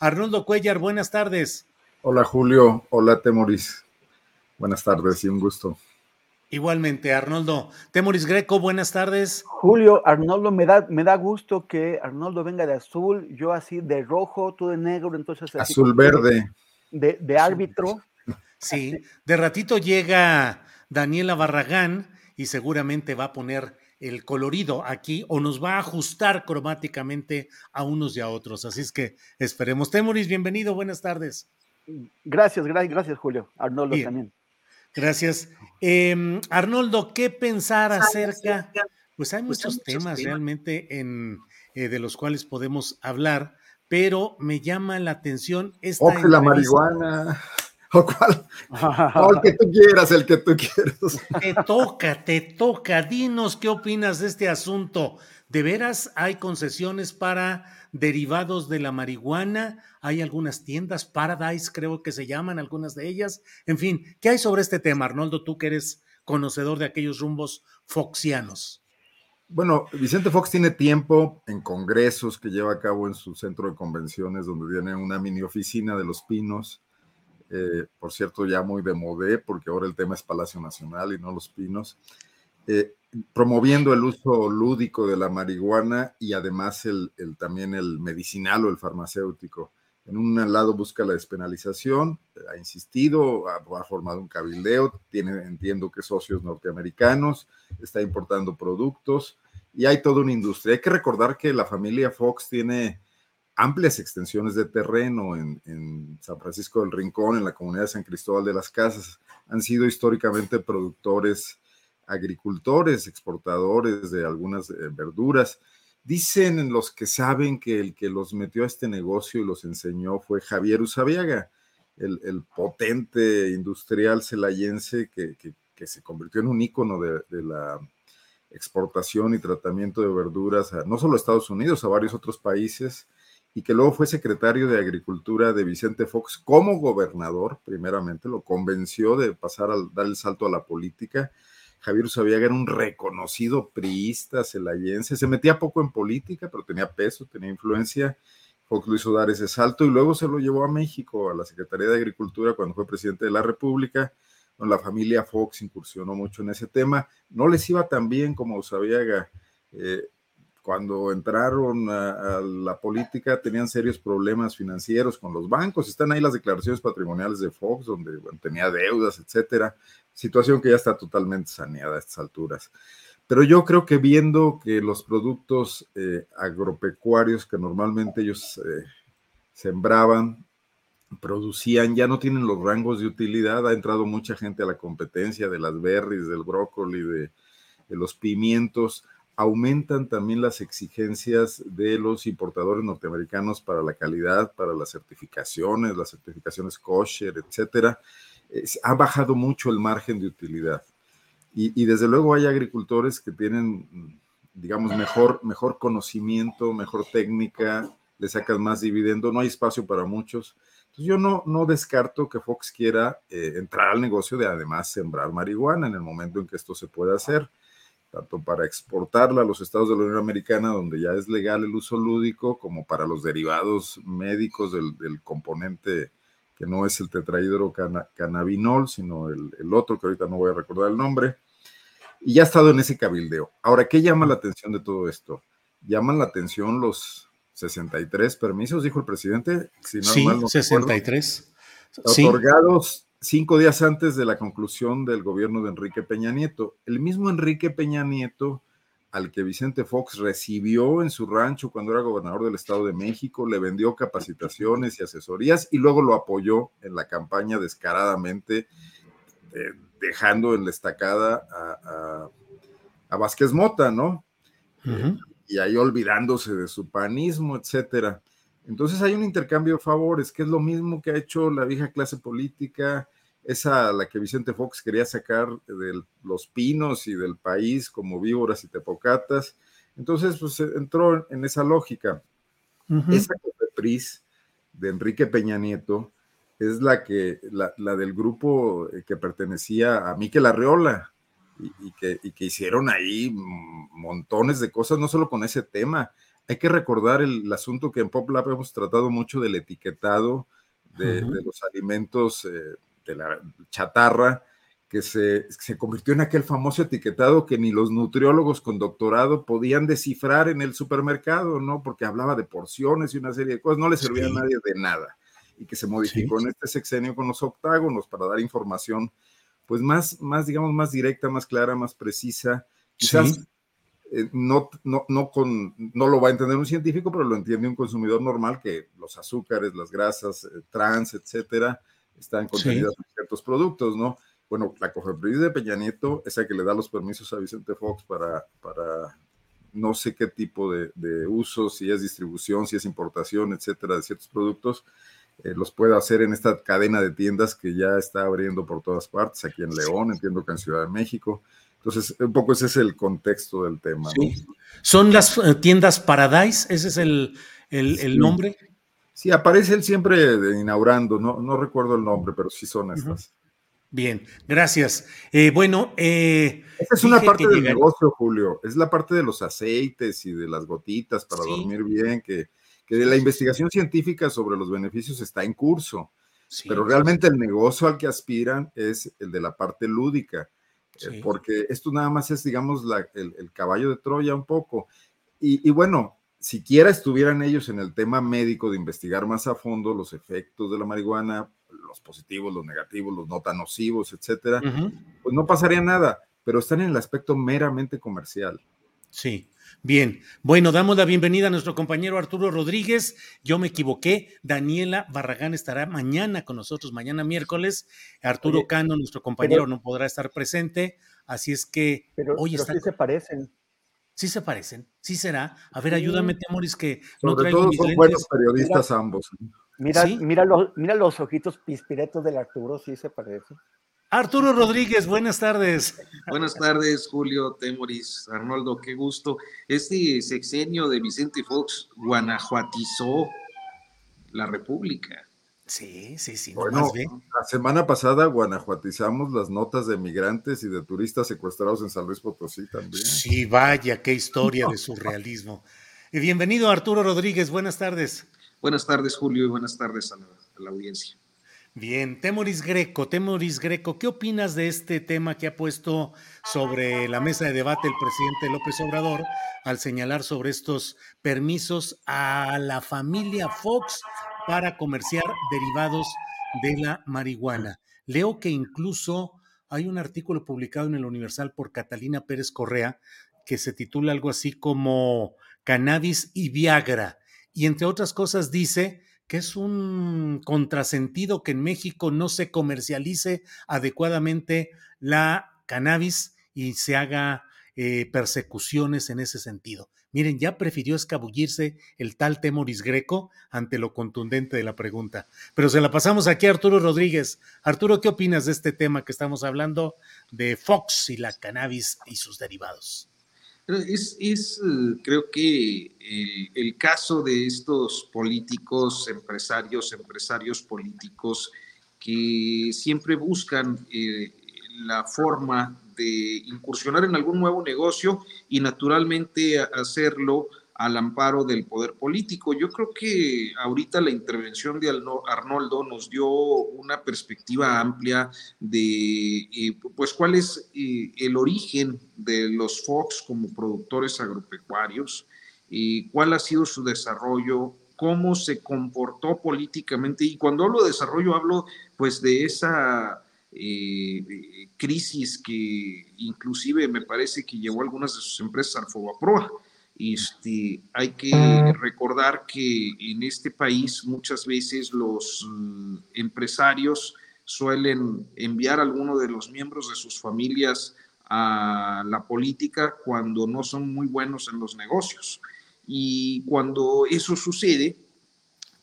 Arnoldo Cuellar, buenas tardes. Hola Julio, hola Temoris. Buenas tardes y un gusto. Igualmente, Arnoldo. Temoris Greco, buenas tardes. Julio, Arnoldo, me da, me da gusto que Arnoldo venga de azul, yo así de rojo, tú de negro, entonces... así Azul verde. De, de árbitro. Sí, de ratito llega Daniela Barragán y seguramente va a poner el colorido aquí o nos va a ajustar cromáticamente a unos y a otros. Así es que esperemos. Temoris, bienvenido, buenas tardes. Gracias, gracias, gracias, Julio. Arnoldo Bien. también. Gracias. Eh, Arnoldo, ¿qué pensar acerca? Pues hay muchos temas realmente en, eh, de los cuales podemos hablar, pero me llama la atención esta O que la marihuana. O cuál. O el que tú quieras, el que tú quieras. Te toca, te toca. Dinos qué opinas de este asunto. ¿De veras hay concesiones para derivados de la marihuana? Hay algunas tiendas, Paradise creo que se llaman, algunas de ellas. En fin, ¿qué hay sobre este tema, Arnoldo? Tú que eres conocedor de aquellos rumbos foxianos. Bueno, Vicente Fox tiene tiempo en congresos que lleva a cabo en su centro de convenciones, donde tiene una mini oficina de los pinos. Eh, por cierto, ya muy de modé, porque ahora el tema es Palacio Nacional y no los pinos. Eh, promoviendo el uso lúdico de la marihuana y además el, el- también el medicinal o el farmacéutico. En un lado busca la despenalización, ha insistido, ha, ha formado un cabildeo, tiene, entiendo que socios norteamericanos, está importando productos y hay toda una industria. Hay que recordar que la familia Fox tiene amplias extensiones de terreno en, San Francisco del Rincón, en la comunidad de San Cristóbal de las Casas. Han sido históricamente productores agricultores, exportadores de algunas eh, verduras. Dicen los que saben que el que los metió a este negocio y los enseñó fue Javier Usabiaga, el, potente industrial celayense que, se convirtió en un ícono de, de la exportación y tratamiento de verduras a, no solo a Estados Unidos, a varios otros países, y que luego fue secretario de Agricultura de Vicente Fox como gobernador, primeramente, lo convenció de pasar a dar el salto a la política. Javier Usabiaga era un reconocido priista celayense, se metía poco en política, pero tenía peso, tenía influencia. Fox lo hizo dar ese salto y luego se lo llevó a México, a la Secretaría de Agricultura, cuando fue presidente de la República. Bueno, la familia Fox incursionó mucho en ese tema. No les iba tan bien como Usabiaga. Eh, cuando entraron a, la política tenían serios problemas financieros con los bancos. Están ahí las declaraciones patrimoniales de Fox, donde tenía deudas, etcétera. Situación que ya está totalmente saneada a estas alturas. Pero yo creo que viendo que los productos eh, agropecuarios que normalmente ellos eh, sembraban, producían, ya no tienen los rangos de utilidad. Ha entrado mucha gente a la competencia de las berries, del brócoli, de los pimientos aumentan también las exigencias de los importadores norteamericanos para la calidad, para las certificaciones, las certificaciones kosher, etcétera. Ha bajado mucho el margen de utilidad. Y, y, desde luego hay agricultores que tienen, digamos, mejor, mejor conocimiento, mejor técnica, le sacan más dividendo, no hay espacio para muchos. Yo no, no descarto que Fox quiera eh, entrar al negocio de además sembrar marihuana en el momento en que esto se pueda hacer tanto para exportarla a los estados de la Unión Americana, donde ya es legal el uso lúdico, como para los derivados médicos del, componente que no es el tetrahidrocannabinol, sino el, el, otro, que ahorita no voy a recordar el nombre, y ya ha estado en ese cabildeo. Ahora, ¿qué llama la atención de todo esto? Llaman la atención los 63 permisos, dijo el presidente. Si no, sí, 63. Otorgados cinco días antes de la conclusión del gobierno de Enrique Peña Nieto. El mismo Enrique Peña Nieto, al que Vicente Fox recibió en su rancho cuando era gobernador del Estado de México, le vendió capacitaciones y asesorías y luego lo apoyó en la campaña descaradamente, eh, dejando en la estacada a, a, Vázquez Mota, ¿no? y ahí olvidándose de su panismo, etcétera. Entonces hay un intercambio de favores, que es lo mismo que ha hecho la vieja clase política, esa la que Vicente Fox quería sacar de los pinos y del país como víboras y tepocatas. Entonces, pues entró en esa lógica. Esa COFEPRIS de Enrique Peña Nieto es la que, la, del grupo que pertenecía a Miquel Arreola y, que, y que hicieron ahí montones de cosas, no solo con ese tema, hay que recordar el, asunto que en PopLab hemos tratado mucho del etiquetado de, los alimentos eh, de la chatarra, que se, convirtió en aquel famoso etiquetado que ni los nutriólogos con doctorado podían descifrar en el supermercado, ¿no? Porque hablaba de porciones y una serie de cosas, no le servía a nadie de nada. Y que se modificó en este sexenio con los octágonos para dar información, pues más, más, digamos, más directa, más clara, más precisa. Quizás eh, no, no, no, con, no lo va a entender un científico, pero lo entiende un consumidor normal que los azúcares, las grasas eh, trans, etcétera, están contenidas en ciertos productos, ¿no? Bueno, la COFEPRIS de Peña Nieto, esa que le da los permisos a Vicente Fox para, para no sé qué tipo de, de uso, si es distribución, si es importación, etcétera, de ciertos productos, eh, los puede hacer en esta cadena de tiendas que ya está abriendo por todas partes, aquí en León, entiendo que en Ciudad de México. Entonces, un poco ese es el contexto del tema. ¿Son las eh, tiendas Paradise? ¿Ese es el, el, nombre? Sí, aparece él siempre inaugurando, no, no recuerdo el nombre, pero sí son estas. Bien, gracias. Eh, bueno, eh, esa es una parte del negocio, Julio. Es la parte de los aceites y de las gotitas para dormir bien, que, que la investigación científica sobre los beneficios está en curso. pero realmente el negocio al que aspiran es el de la parte lúdica eh, porque esto nada más es, digamos, el, caballo de Troya un poco. Y, bueno, siquiera estuvieran ellos en el tema médico de investigar más a fondo los efectos de la marihuana, los positivos, los negativos, los no tan nocivos, etcétera, pues no pasaría nada, pero están en el aspecto meramente comercial. Sí, bien. Bueno, damos la bienvenida a nuestro compañero Arturo Rodríguez. Yo me equivoqué. Daniela Barragán estará mañana con nosotros, mañana miércoles. Arturo Cano, nuestro compañero, no podrá estar presente. Así es que pero, hoy está... sí se parecen. Sí se parecen, sí será. A ver, ayúdame, Temoris, que no traigo todo son buenos periodistas ambos. Mira, mira, los, mira los ojitos pispiretos del Arturo, sí se parecen. Arturo Rodríguez, buenas tardes. Buenas tardes, Julio, Temoris, Arnoldo, qué gusto. Este sexenio de Vicente Fox guanajuatizó la República. Sí, sí, sí. Bueno, la semana pasada guanajuatizamos las notas de migrantes y de turistas secuestrados en San Luis Potosí también. Sí, vaya, qué historia de surrealismo. Y bienvenido, Arturo Rodríguez, buenas tardes. Buenas tardes, Julio, y buenas tardes a la audiencia. Bien, Temoris Greco, Temoris Greco, ¿qué opinas de este tema que ha puesto sobre la mesa de debate el presidente López Obrador al señalar sobre estos permisos a la familia Fox para comerciar derivados de la marihuana? Leo que incluso hay un artículo publicado en el Universal por Catalina Pérez Correa que se titula algo así como Cannabis y Viagra. Y entre otras cosas dice que es un contrasentido que en México no se comercialice adecuadamente la cannabis y se haga eh, persecuciones en ese sentido. Miren, ya prefirió escabullirse el tal Temoris Greco ante lo contundente de la pregunta. Pero se la pasamos aquí a Arturo Rodríguez. Arturo, ¿qué opinas de este tema que estamos hablando de Fox y la cannabis y sus derivados? Es, es eh, creo que el, caso de estos políticos, empresarios, empresarios políticos que siempre buscan eh, la forma de incursionar en algún nuevo negocio y naturalmente hacerlo al amparo del poder político. Yo creo que ahorita la intervención de Arnoldo nos dio una perspectiva amplia de eh, pues cuál es eh, el origen de los Fox como productores agropecuarios, y cuál ha sido su desarrollo, cómo se comportó políticamente. Y cuando hablo de desarrollo, hablo pues de esa eh, crisis que inclusive me parece que llevó algunas de sus empresas al Fobaproa. Este, hay que recordar que en este país muchas veces los mm, empresarios suelen enviar a alguno de los miembros de sus familias a la política cuando no son muy buenos en los negocios. Y cuando eso sucede,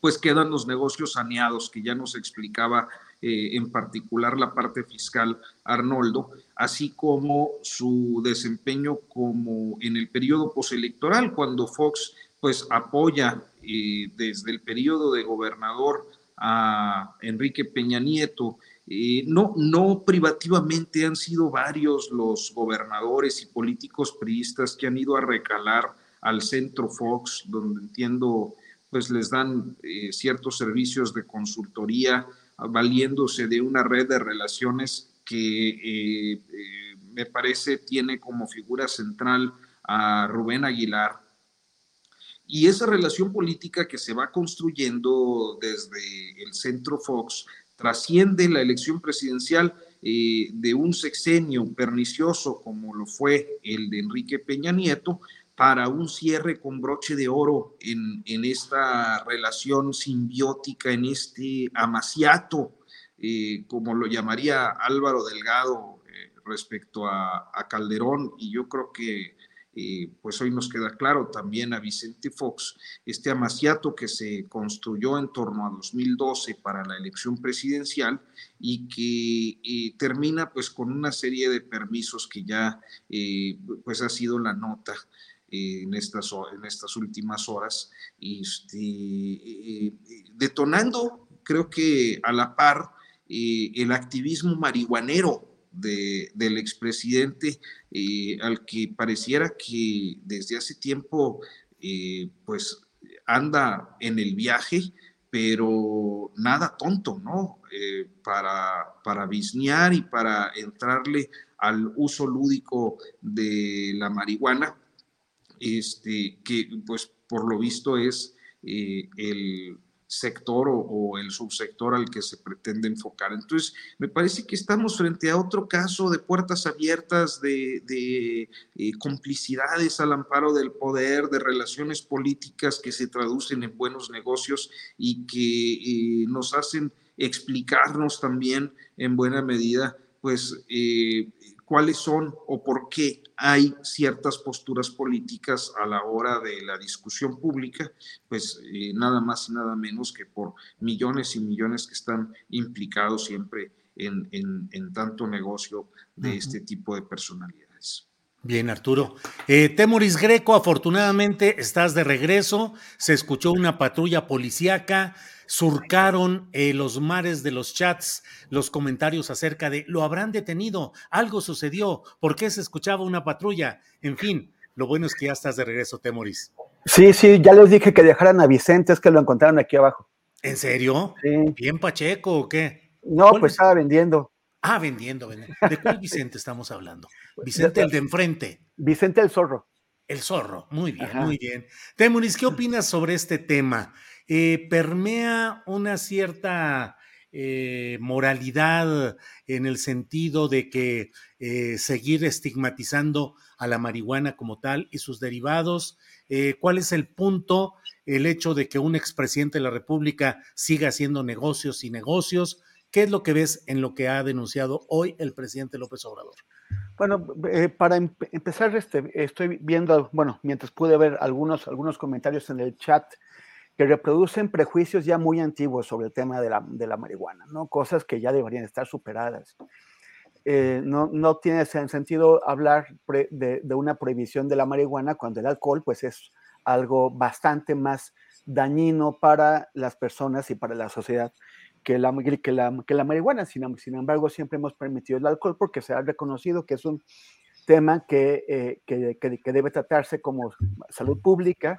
pues quedan los negocios saneados, que ya nos explicaba eh, en particular la parte fiscal Arnoldo, así como su desempeño como en el periodo postelectoral, cuando Fox pues apoya eh, desde el periodo de gobernador a Enrique Peña Nieto. Eh, no, no privativamente han sido varios los gobernadores y políticos priistas que han ido a recalar al centro Fox, donde entiendo pues les dan ciertos servicios de consultoría, valiéndose de una red de relaciones que eh, eh, me parece tiene como figura central a Rubén Aguilar. Y esa relación política que se va construyendo desde el centro Fox trasciende la elección presidencial eh, de un sexenio pernicioso como lo fue el de Enrique Peña Nieto, para un cierre con broche de oro en, esta relación simbiótica, en este amaciato, eh, como lo llamaría Álvaro Delgado eh, respecto a, Calderón, y yo creo que eh, pues hoy nos queda claro también a Vicente Fox, este amaciato que se construyó en torno a 2012 para la elección presidencial y que termina pues con una serie de permisos que ya pues ha sido la nota en, estas, en estas últimas horas, este, detonando, creo que a la par, eh, el activismo marihuanero del expresidente, eh, al que pareciera que desde hace tiempo, eh, pues anda en el viaje, pero nada tonto, ¿no? para, para bisnear y para entrarle al uso lúdico de la marihuana, este, que pues por lo visto es eh, el sector o, el subsector al que se pretende enfocar. Entonces, me parece que estamos frente a otro caso de puertas abiertas, de, eh, complicidades al amparo del poder, de relaciones políticas que se traducen en buenos negocios y que eh, nos hacen explicarnos también en buena medida, pues, cuáles son o por qué hay ciertas posturas políticas a la hora de la discusión pública, pues eh, nada más y nada menos que por millones y millones que están implicados siempre en, tanto negocio de este tipo de personalidades. Bien, Arturo. Eh, Temoris Greco, afortunadamente estás de regreso. Se escuchó una patrulla policíaca surcaron eh, los mares de los chats los comentarios acerca de lo habrán detenido, algo sucedió, ¿por qué se escuchaba una patrulla? En fin, lo bueno es que ya estás de regreso, Temoris. Sí, sí, ya les dije que dejaran a Vicente, es que lo encontraron aquí abajo. ¿En serio? ¿Bien Pacheco o qué? No, pues estaba vendiendo. Ah, vendiendo, vendiendo. ¿De cuál Vicente estamos hablando? Vicente el de enfrente. Vicente el zorro. El zorro, muy bien, muy bien. Temoris, ¿qué opinas sobre este tema? Eh, permea una cierta eh, moralidad en el sentido de que eh, seguir estigmatizando a la marihuana como tal y sus derivados. ¿Cuál es el punto? El hecho de que un expresidente de la República siga haciendo negocios y negocios. ¿Qué es lo que ves en lo que ha denunciado hoy el presidente López Obrador? Bueno, para empezar, este, estoy viendo, bueno, mientras pude ver algunos, algunos comentarios en el chat que reproducen prejuicios ya muy antiguos sobre el tema de la, de la marihuana, ¿no? Cosas que ya deberían estar superadas. Eh, no, no, tiene sentido hablar de, de, una prohibición de la marihuana cuando el alcohol, pues, es algo bastante más dañino para las personas y para la sociedad que la, que la, que la marihuana. Sin, embargo, siempre hemos permitido el alcohol porque se ha reconocido que es un tema que, eh, que, debe tratarse como salud pública,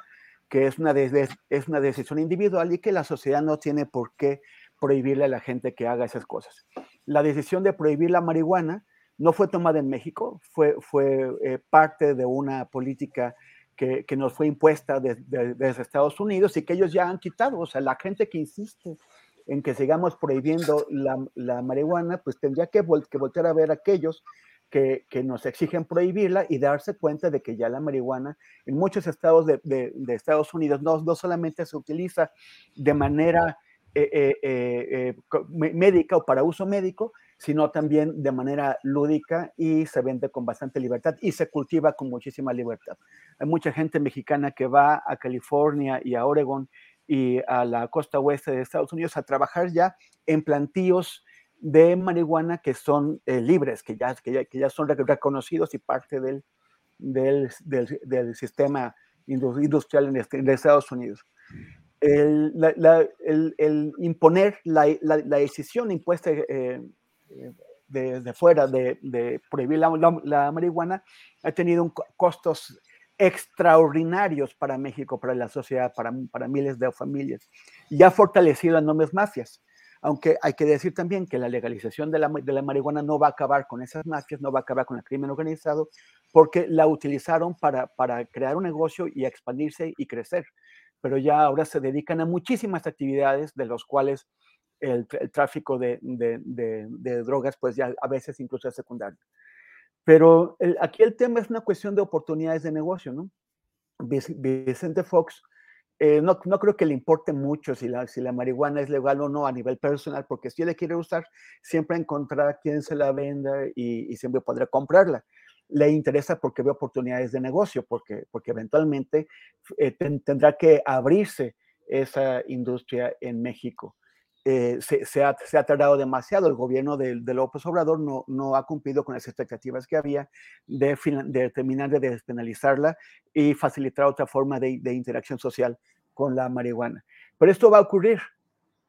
que es una, es una decisión individual y que la sociedad no tiene por qué prohibirle a la gente que haga esas cosas. La decisión de prohibir la marihuana no fue tomada en México, fue, fue eh, parte de una política que, que nos fue impuesta desde Estados Unidos y que ellos ya han quitado. O sea, la gente que insiste en que sigamos prohibiendo la, la marihuana, pues tendría que, que, voltear a ver a aquellos que, nos exigen prohibirla y darse cuenta de que ya la marihuana en muchos estados de, de, de Estados Unidos no, no, solamente se utiliza de manera eh, eh, eh, médica o para uso médico, sino también de manera lúdica y se vende con bastante libertad y se cultiva con muchísima libertad. Hay mucha gente mexicana que va a California y a Oregon y a la costa oeste de Estados Unidos a trabajar ya en plantíos de marihuana que son eh, libres, que ya, que ya, que, ya, son reconocidos y parte del, del, del, sistema industrial en, este, en, Estados Unidos. El, la, imponer la, la, decisión impuesta eh, de, de, fuera de, de prohibir la, marihuana ha tenido costos extraordinarios para México, para la sociedad, para, para miles de familias, y ha fortalecido enormes mafias. Aunque hay que decir también que la legalización de la, de la, marihuana no va a acabar con esas mafias, no va a acabar con el crimen organizado, porque la utilizaron para, para crear un negocio y expandirse y crecer. Pero ya ahora se dedican a muchísimas actividades, de los cuales el, tráfico de, de, drogas, pues ya a veces incluso es secundario. Pero aquí el tema es una cuestión de oportunidades de negocio, ¿no? Vicente Fox, eh, no, no, creo que le importe mucho si la, si la marihuana es legal o no a nivel personal, porque si él le quiere usar, siempre encontrará quien se la venda y, siempre podrá comprarla. Le interesa porque ve oportunidades de negocio, porque, porque eventualmente eh, ten, tendrá que abrirse esa industria en México eh, se, ha, se, tardado demasiado. El gobierno de, López Obrador no, ha cumplido con las expectativas que había de, terminar de despenalizarla y facilitar otra forma de, interacción social con la marihuana. Pero esto va a ocurrir.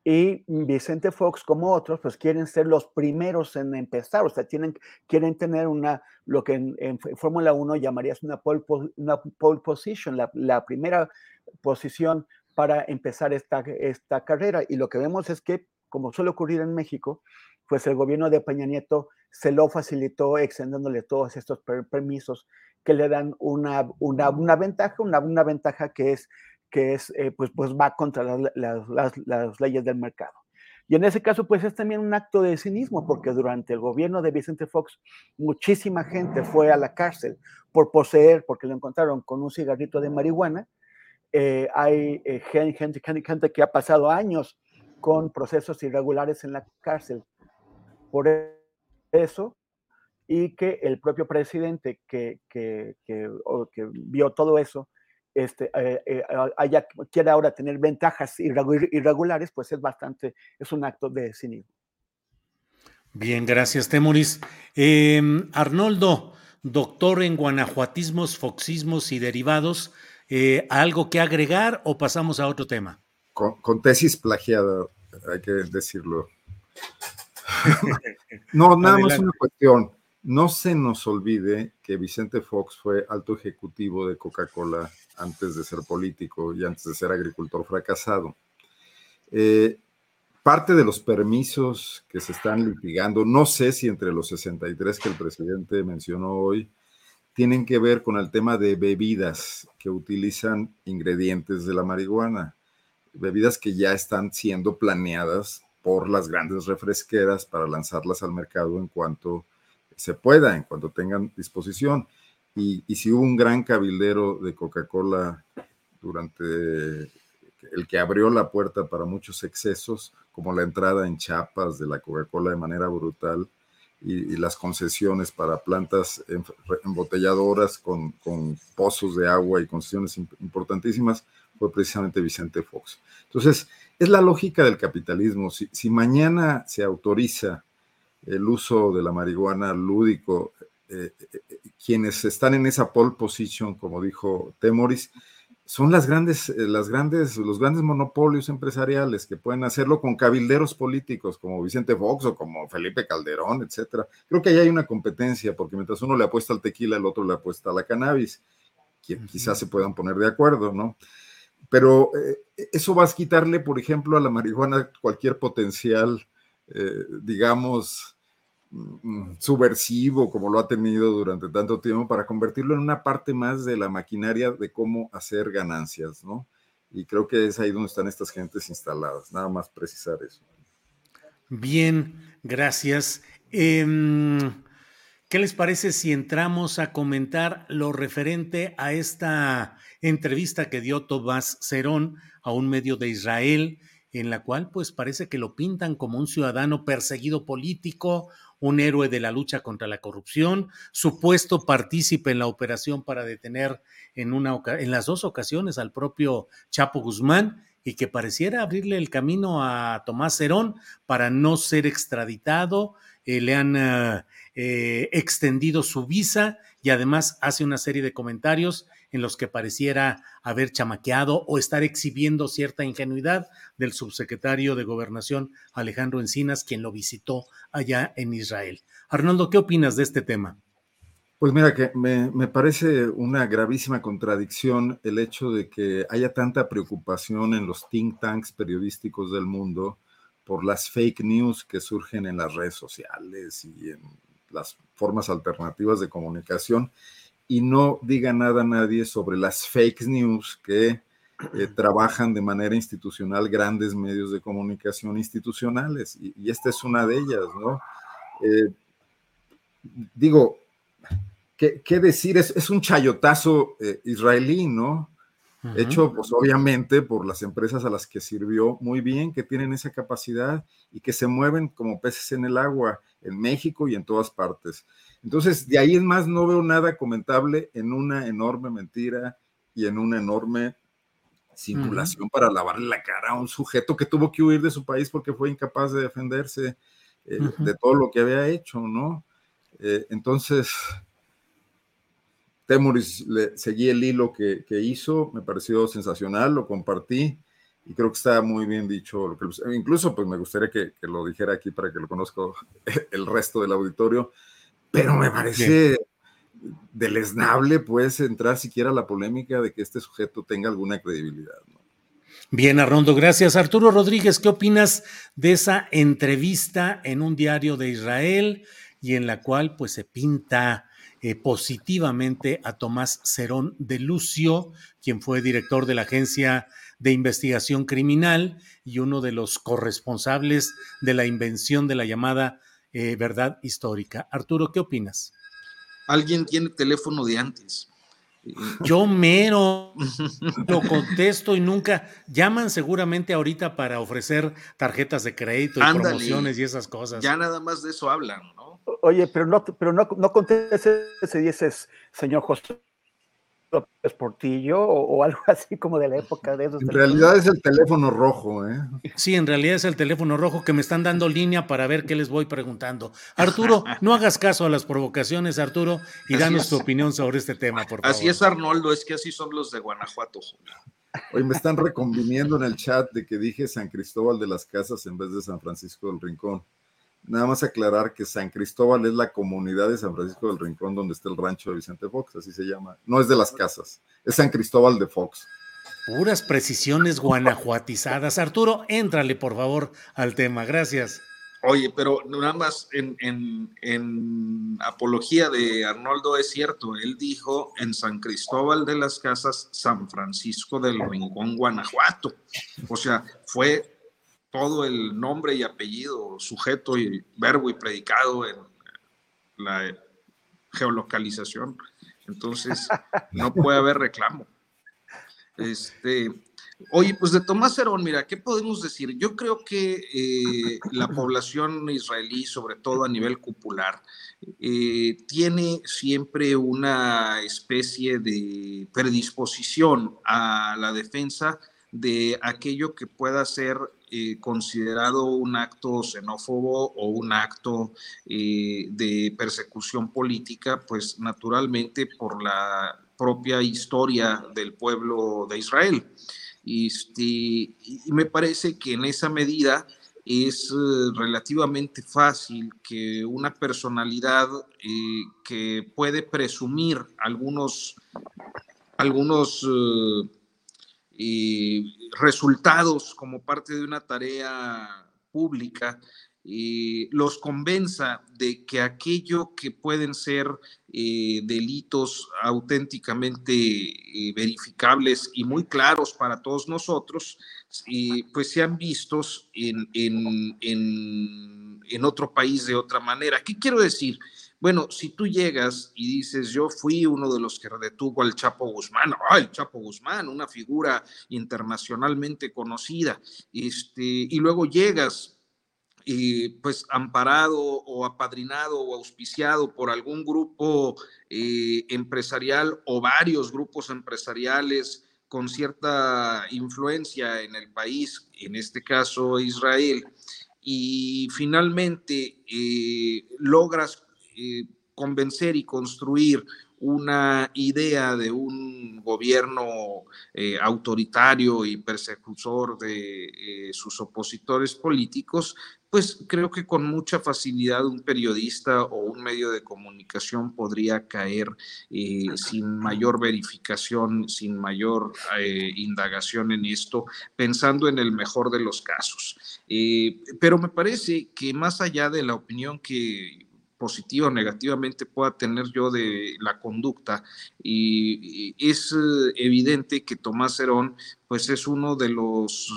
Y Vicente Fox, como otros, pues quieren ser los primeros en empezar, o sea, tienen, quieren tener una, lo que en, Fórmula 1 llamarías una pole, una pole position, la primera posición para empezar esta, esta carrera. Y lo que vemos es que, como suele ocurrir en México, pues el gobierno de Peña Nieto se lo facilitó extendiéndole todos estos per permisos que le dan una, una, una ventaja, una, una, ventaja que es, que es eh, pues, pues va contra las, las, las, leyes del mercado. Y en ese caso, pues es también un acto de cinismo, porque durante el gobierno de Vicente Fox, muchísima gente fue a la cárcel por poseer, porque lo encontraron con un cigarrito de marihuana, eh, hay eh, gente, gente, gente, que ha pasado años con procesos irregulares en la cárcel por eso y que el propio presidente que, que, que, que vio todo eso este, eh, eh, haya, quiere ahora tener ventajas irregulares, pues es bastante, es un acto de cinismo. Bien, gracias, Temoris. Eh, Arnoldo, doctor en guanajuatismos, foxismos y derivados, eh, ¿Algo que agregar o pasamos a otro tema? Con, con tesis plagiada, hay que decirlo. no, nada Adelante. más una cuestión. No se nos olvide que Vicente Fox fue alto ejecutivo de Coca-Cola antes de ser político y antes de ser agricultor fracasado. Eh, parte de los permisos que se están litigando, no sé si entre los 63 que el presidente mencionó hoy, tienen que ver con el tema de bebidas que utilizan ingredientes de la marihuana, bebidas que ya están siendo planeadas por las grandes refresqueras para lanzarlas al mercado en cuanto se pueda, en cuanto tengan disposición. Y, si hubo un gran cabildero de Coca-Cola durante el que abrió la puerta para muchos excesos, como la entrada en chapas de la Coca-Cola de manera brutal, y, y, las concesiones para plantas embotelladoras con, con, pozos de agua y concesiones importantísimas fue precisamente Vicente Fox. Entonces, es la lógica del capitalismo. Si, si mañana se autoriza el uso de la marihuana lúdico, eh, eh, quienes están en esa pole position, como dijo Temoris, son las grandes, eh, las grandes, los grandes monopolios empresariales que pueden hacerlo con cabilderos políticos como Vicente Fox o como Felipe Calderón, etcétera. Creo que ahí hay una competencia, porque mientras uno le apuesta al tequila, el otro le apuesta a la cannabis, que quizás se puedan poner de acuerdo, ¿no? Pero eh, eso va a quitarle, por ejemplo, a la marihuana cualquier potencial, eh, digamos, subversivo como lo ha tenido durante tanto tiempo para convertirlo en una parte más de la maquinaria de cómo hacer ganancias, ¿no? Y creo que es ahí donde están estas gentes instaladas, nada más precisar eso. Bien, gracias. Em, ¿Qué les parece si entramos a comentar lo referente a esta entrevista que dio Tomás Cerón a un medio de Israel, en la cual pues parece que lo pintan como un ciudadano perseguido político, un héroe de la lucha contra la corrupción, supuesto partícipe en la operación para detener en, una, en las dos ocasiones al propio Chapo Guzmán y que pareciera abrirle el camino a Tomás Cerón para no ser extraditado. Eh, le han eh, eh, extendido su visa y además hace una serie de comentarios en los que pareciera haber chamaqueado o estar exhibiendo cierta ingenuidad del subsecretario de Gobernación Alejandro Encinas, quien lo visitó allá en Israel. Arnoldo, ¿qué opinas de este tema? Pues mira, que me, me, parece una gravísima contradicción el hecho de que haya tanta preocupación en los think tanks periodísticos del mundo por las fake news que surgen en las redes sociales y en las formas alternativas de comunicación y no diga nada a nadie sobre las fake news que eh, trabajan de manera institucional grandes medios de comunicación institucionales, y, esta es una de ellas, ¿no? Eh, digo, ¿qué, decir? Es, un chayotazo eh, israelí, ¿no? Hecho, pues obviamente, por las empresas a las que sirvió muy bien, que tienen esa capacidad y que se mueven como peces en el agua en México y en todas partes. Entonces, de ahí es más, no veo nada comentable en una enorme mentira y en una enorme simulación para lavarle la cara a un sujeto que tuvo que huir de su país porque fue incapaz de defenderse eh, de todo lo que había hecho, ¿no? Eh, entonces, Temuris le, seguí el hilo que, hizo, me pareció sensacional, lo compartí y creo que está muy bien dicho. incluso, pues me gustaría que, que, lo dijera aquí para que lo conozca el resto del auditorio pero me parece deleznable, pues, entrar siquiera a la polémica de que este sujeto tenga alguna credibilidad. Bien, Arrondo, gracias. Arturo Rodríguez, ¿qué opinas de esa entrevista en un diario de Israel y en la cual pues se pinta eh, positivamente a Tomás Cerón de Lucio, quien fue director de la Agencia de Investigación Criminal y uno de los corresponsables de la invención de la llamada eh, verdad histórica. Arturo, ¿qué opinas? Alguien tiene teléfono de antes. Yo mero lo contesto y nunca llaman seguramente ahorita para ofrecer tarjetas de crédito y promociones y esas cosas. Ya nada más de eso hablan, ¿no? Oye, pero no, pero no, no contestes si dices, señor José López Portillo o, algo así como de la época de esos. En realidad es el teléfono rojo, ¿eh? Sí, en realidad es el teléfono rojo que me están dando línea para ver qué les voy preguntando. Arturo, no hagas caso a las provocaciones, Arturo, y danos tu opinión sobre este tema, por favor. Así es, Arnoldo, es que así son los de Guanajuato. Hoy me están reconviniendo en el chat de que dije San Cristóbal de las Casas en vez de San Francisco del Rincón. Nada más aclarar que San Cristóbal es la comunidad de San Francisco del Rincón donde está el rancho de Vicente Fox, así se llama. No es de las casas, es San Cristóbal de Fox. Puras precisiones guanajuatizadas. Arturo, éntrale por favor al tema. Gracias. Oye, pero nada más en, en, apología de Arnoldo es cierto, él dijo en San Cristóbal de las Casas, San Francisco del Rincón, Guanajuato. O sea, fue todo el nombre y apellido, sujeto y verbo y predicado en la geolocalización. Entonces, no puede haber reclamo. Este, oye, pues de Tomás Herón, mira, ¿qué podemos decir? Yo creo que eh, la población israelí, sobre todo a nivel cupular, eh, tiene siempre una especie de predisposición a la defensa de aquello que pueda ser considerado un acto xenófobo o un acto eh, de persecución política, pues naturalmente por la propia historia del pueblo de Israel. Este, y me parece que en esa medida es eh, relativamente fácil que una personalidad eh, que puede presumir algunos, algunos resultados como parte de una tarea pública, los convenza de que aquello que pueden ser delitos auténticamente verificables y muy claros para todos nosotros, pues sean vistos en, en, otro país de otra manera. ¿Qué quiero decir? Bueno, si tú llegas y dices, yo fui uno de los que detuvo al Chapo Guzmán, ¡ah, el Chapo Guzmán, una figura internacionalmente conocida, este, y luego llegas eh, pues amparado o apadrinado o auspiciado por algún grupo eh, empresarial o varios grupos empresariales con cierta influencia en el país, en este caso Israel, y finalmente eh, logras eh, convencer y construir una idea de un gobierno eh, autoritario y persecutor de sus opositores políticos, pues creo que con mucha facilidad un periodista o un medio de comunicación podría caer eh, sin mayor verificación, sin mayor eh, indagación en esto, pensando en el mejor de los casos. Eh, pero me parece que más allá de la opinión que positiva o negativamente pueda tener yo de la conducta y, es evidente que Tomás Herón pues es uno de los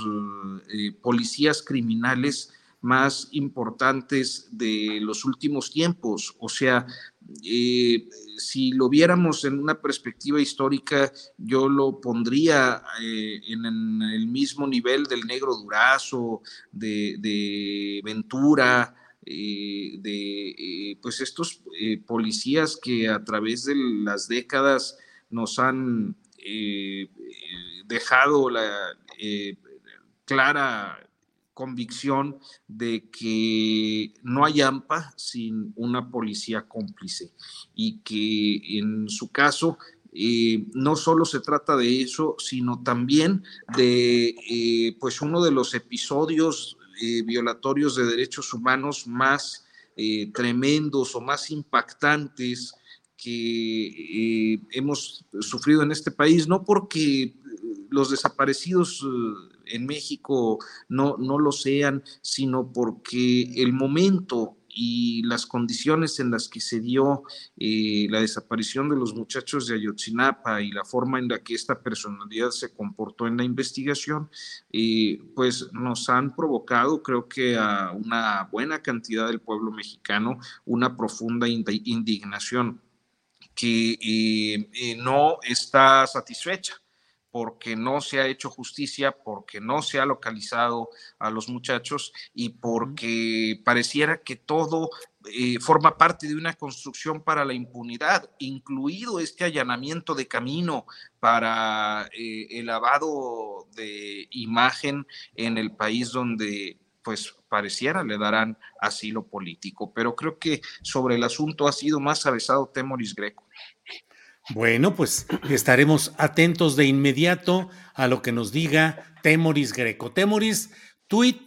policías criminales más importantes de los últimos tiempos. O sea, eh, si lo viéramos en una perspectiva histórica, yo lo pondría eh, en, el mismo nivel del negro Durazo, de, Ventura, eh, de pues estos policías que a través de las décadas nos han dejado la clara convicción de que no hay AMPA sin una policía cómplice y que en su caso eh, no solo se trata de eso, sino también de eh, pues uno de los episodios eh, violatorios de derechos humanos más tremendos o más impactantes que hemos sufrido en este país, no porque los desaparecidos en México no, no lo sean, sino porque el momento y las condiciones en las que se dio eh, la desaparición de los muchachos de Ayotzinapa y la forma en la que esta personalidad se comportó en la investigación, eh, pues nos han provocado, creo que a una buena cantidad del pueblo mexicano, una profunda indignación que eh, no está satisfecha porque no se ha hecho justicia, porque no se ha localizado a los muchachos y porque pareciera que todo eh, forma parte de una construcción para la impunidad, incluido este allanamiento de camino para eh, el lavado de imagen en el país donde pues pareciera le darán asilo político. Pero creo que sobre el asunto ha sido más avesado Temoris Greco. Bueno, pues estaremos atentos de inmediato a lo que nos diga Temoris Greco. Temoris, tweet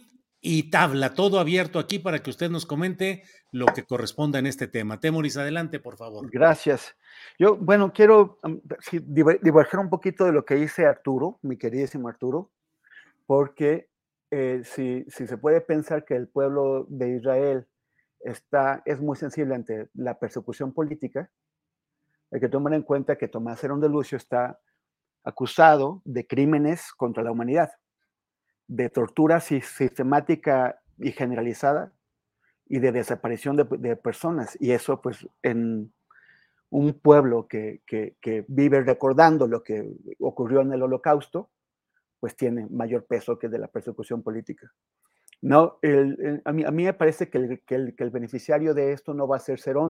y tabla, todo abierto aquí para que usted nos comente lo que corresponda en este tema. Temoris, adelante, por favor. Gracias. Yo, bueno, quiero diverger un poquito de lo que dice Arturo, mi queridísimo Arturo, porque eh, si, si se puede pensar que el pueblo de Israel está, es muy sensible ante la persecución política, hay que tomar en cuenta que Tomás Herón de Lucio está acusado de crímenes contra la humanidad, de tortura sistemática y generalizada y de desaparición de, personas. Y eso, pues, en un pueblo que, vive recordando lo que ocurrió en el holocausto, pues tiene mayor peso que de la persecución política. No, a, mí, a, mí, me parece que el, que el, beneficiario de esto no va a ser Cerón,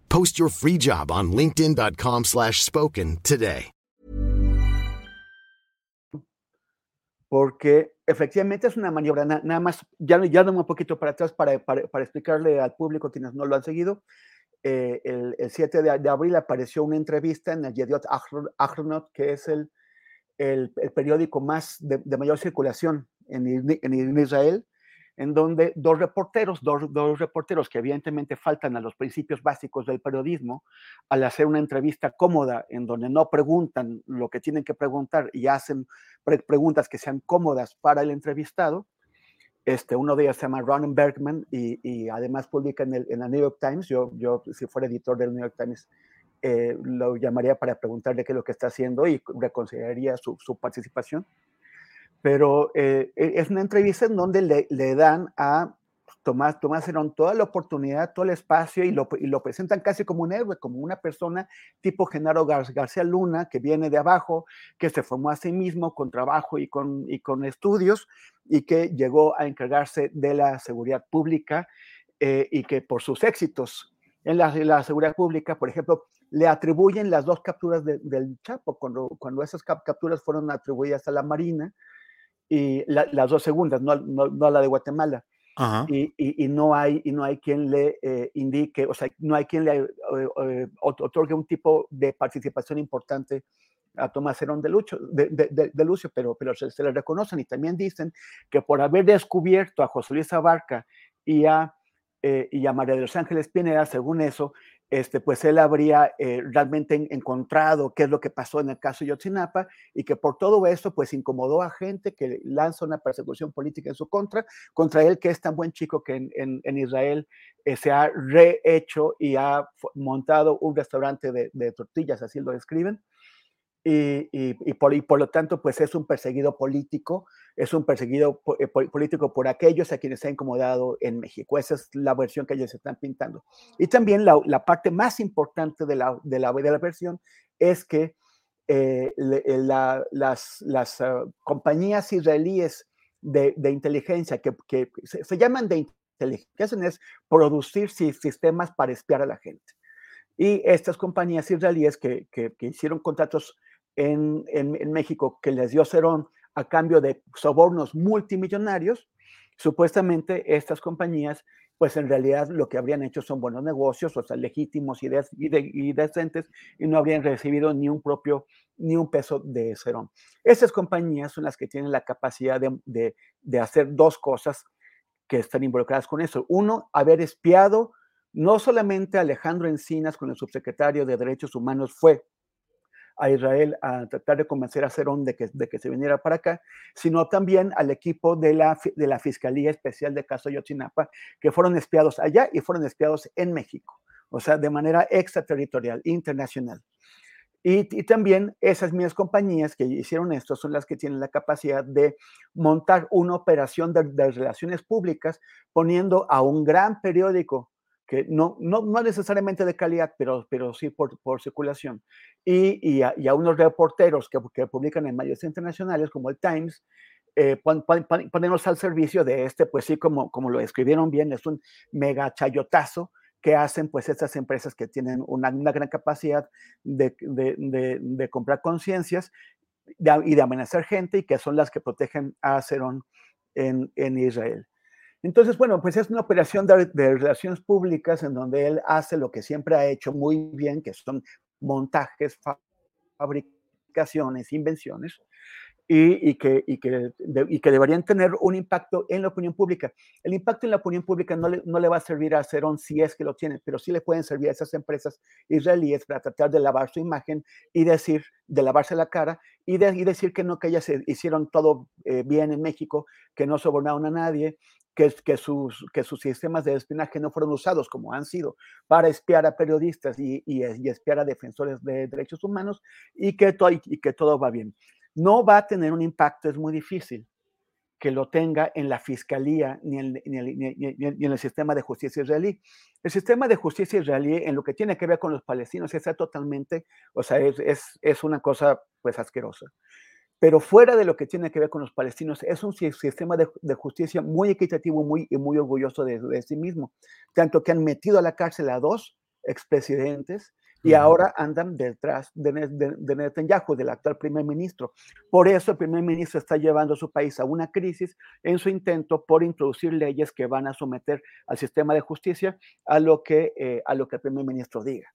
Post your free job on linkedin.com/spoken slash spoken today. porque efectivamente es una maniobra, na- nada más, ya, ya dame un poquito para atrás para, para- explicarle al público, quienes no lo han seguido, eh, el, el 7 de, de abril apareció una entrevista en el Yediot Ahro- Ahronot, que es el, el, periódico más de, de mayor circulación en, en Israel, en donde dos reporteros, dos, dos reporteros que evidentemente faltan a los principios básicos del periodismo, al hacer una entrevista cómoda en donde no preguntan lo que tienen que preguntar y hacen pre- preguntas que sean cómodas para el entrevistado. Este, uno de ellos se llama Ron Bergman y, y además publica en el, en el New York Times. Yo, yo, si fuera editor del New York Times, eh, lo llamaría para preguntarle qué es lo que está haciendo y reconsideraría su, su participación. Pero eh, e- es una entrevista en donde le, le dan a Tomás, Tomás Herón toda la oportunidad, todo el espacio y lo, y lo presentan casi como un héroe, como una persona tipo Genaro Gar- García Luna, que viene de abajo, que se formó a sí mismo con trabajo y con, y con estudios y que llegó a encargarse de la seguridad pública eh, y que por sus éxitos en la, la seguridad pública, por ejemplo, le atribuyen las dos capturas de- del Chapo, cuando, cuando esas cap- capturas fueron atribuidas a la Marina, y la- las dos segundas, no, no, no a la de Guatemala. Ajá. Y, y- y no hay, y no hay quien le eh, indique, o sea, no hay quien le eh, eh, ot- otorgue un tipo de participación importante a Tomás Herón de, Lucho, de, de- de- de Lucio, pero, pero se, se le reconocen y también dicen que por haber descubierto a José Luis Abarca y a, eh, y a María de los Ángeles Pineda, según eso, este, pues él habría eh, realmente en- encontrado qué es lo que pasó en el caso Yotzinapa y que por todo eso pues incomodó a gente que lanza una persecución política en su contra, contra él que es tan buen chico que en, Israel eh, se ha rehecho y ha montado un restaurante de, de tortillas, así lo describen. Y, y- y por, y por lo tanto, pues es un perseguido político, es un perseguido eh, po- político por aquellos a quienes ha incomodado en México. Esa es la versión que ellos están pintando. Y también la, la parte más importante de la, de la, de la versión es que eh, eh, la- las, las ah, compañías israelíes de, de inteligencia que, que se, se llaman de inteligencia, que hacen es producir si- sistemas para espiar a la gente. Y estas compañías israelíes que, que- que hicieron contratos en, en- en México que les dio Cerón a cambio de sobornos multimillonarios, supuestamente estas compañías, pues en realidad lo que habrían hecho son buenos negocios, o sea, legítimos y, decentes, y no habrían recibido ni un propio, ni un peso de Cerón. Estas compañías son las que tienen la capacidad de, de- hacer dos cosas que están involucradas con eso. Uno, haber espiado no solamente Alejandro Encinas con el subsecretario de Derechos Humanos fue a Israel a tratar de convencer a Cerón de que, de que se viniera para acá, sino también al equipo de la, de la Fiscalía Especial de Caso Yotzinapa, que fueron espiados allá y fueron espiados en México, o sea, de manera extraterritorial, internacional. Y, y también esas mismas compañías que hicieron esto son las que tienen la capacidad de montar una operación de, de relaciones públicas poniendo a un gran periódico que no, no, no necesariamente de calidad, pero, pero sí por, por circulación, y, y, a, y a unos reporteros que, que publican en medios internacionales como el Times, eh, pon, pon, pon, ponernos al servicio de este, pues sí, como, como lo escribieron bien, es un mega chayotazo que hacen pues estas empresas que tienen una, una gran capacidad de, de, de, de comprar conciencias y de amenazar gente y que son las que protegen a Cerón en, en Israel. Entonces, bueno, pues es una operación de, relaciones públicas en donde él hace lo que siempre ha hecho muy bien, que son montajes, fabricaciones, invenciones, y, que, y, que, y, que, deberían tener un impacto en la opinión pública. El impacto en la opinión pública no le, no le va a servir a Cerón si es que lo tiene, pero sí le pueden servir a esas empresas israelíes para tratar de lavar su imagen y decir, de lavarse la cara y, de, decir que no, que ellas hicieron todo eh, bien en México, que no sobornaron a nadie, que, que, sus, que sus sistemas de espionaje no fueron usados como han sido para espiar a periodistas y, y, espiar a defensores de derechos humanos y que, y que todo va bien no va a tener un impacto, es muy difícil que lo tenga en la fiscalía ni en, el sistema de justicia israelí. El sistema de justicia israelí en lo que tiene que ver con los palestinos está totalmente, o sea, es, una cosa pues asquerosa. Pero fuera de lo que tiene que ver con los palestinos, es un sistema de, justicia muy equitativo muy, y muy orgulloso de, de sí mismo. Tanto que han metido a la cárcel a dos expresidentes, y ahora andan detrás de, Netanyahu, del actual primer ministro. Por eso el primer ministro está llevando a su país a una crisis en su intento por introducir leyes que van a someter al sistema de justicia a lo que, eh, a lo que el primer ministro diga.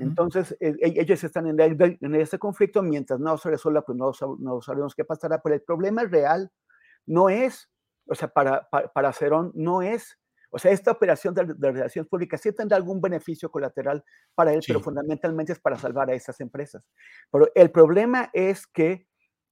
Entonces, eh, e, ellos están en, en, ese conflicto, mientras no se resuelva, pues no, no, sabemos qué pasará, pero el problema real no es, o sea, para, para, para Cerón no es o sea, esta operación de, relaciones públicas sí tendrá algún beneficio colateral para él, pero fundamentalmente es para salvar a esas empresas. Pero el problema es que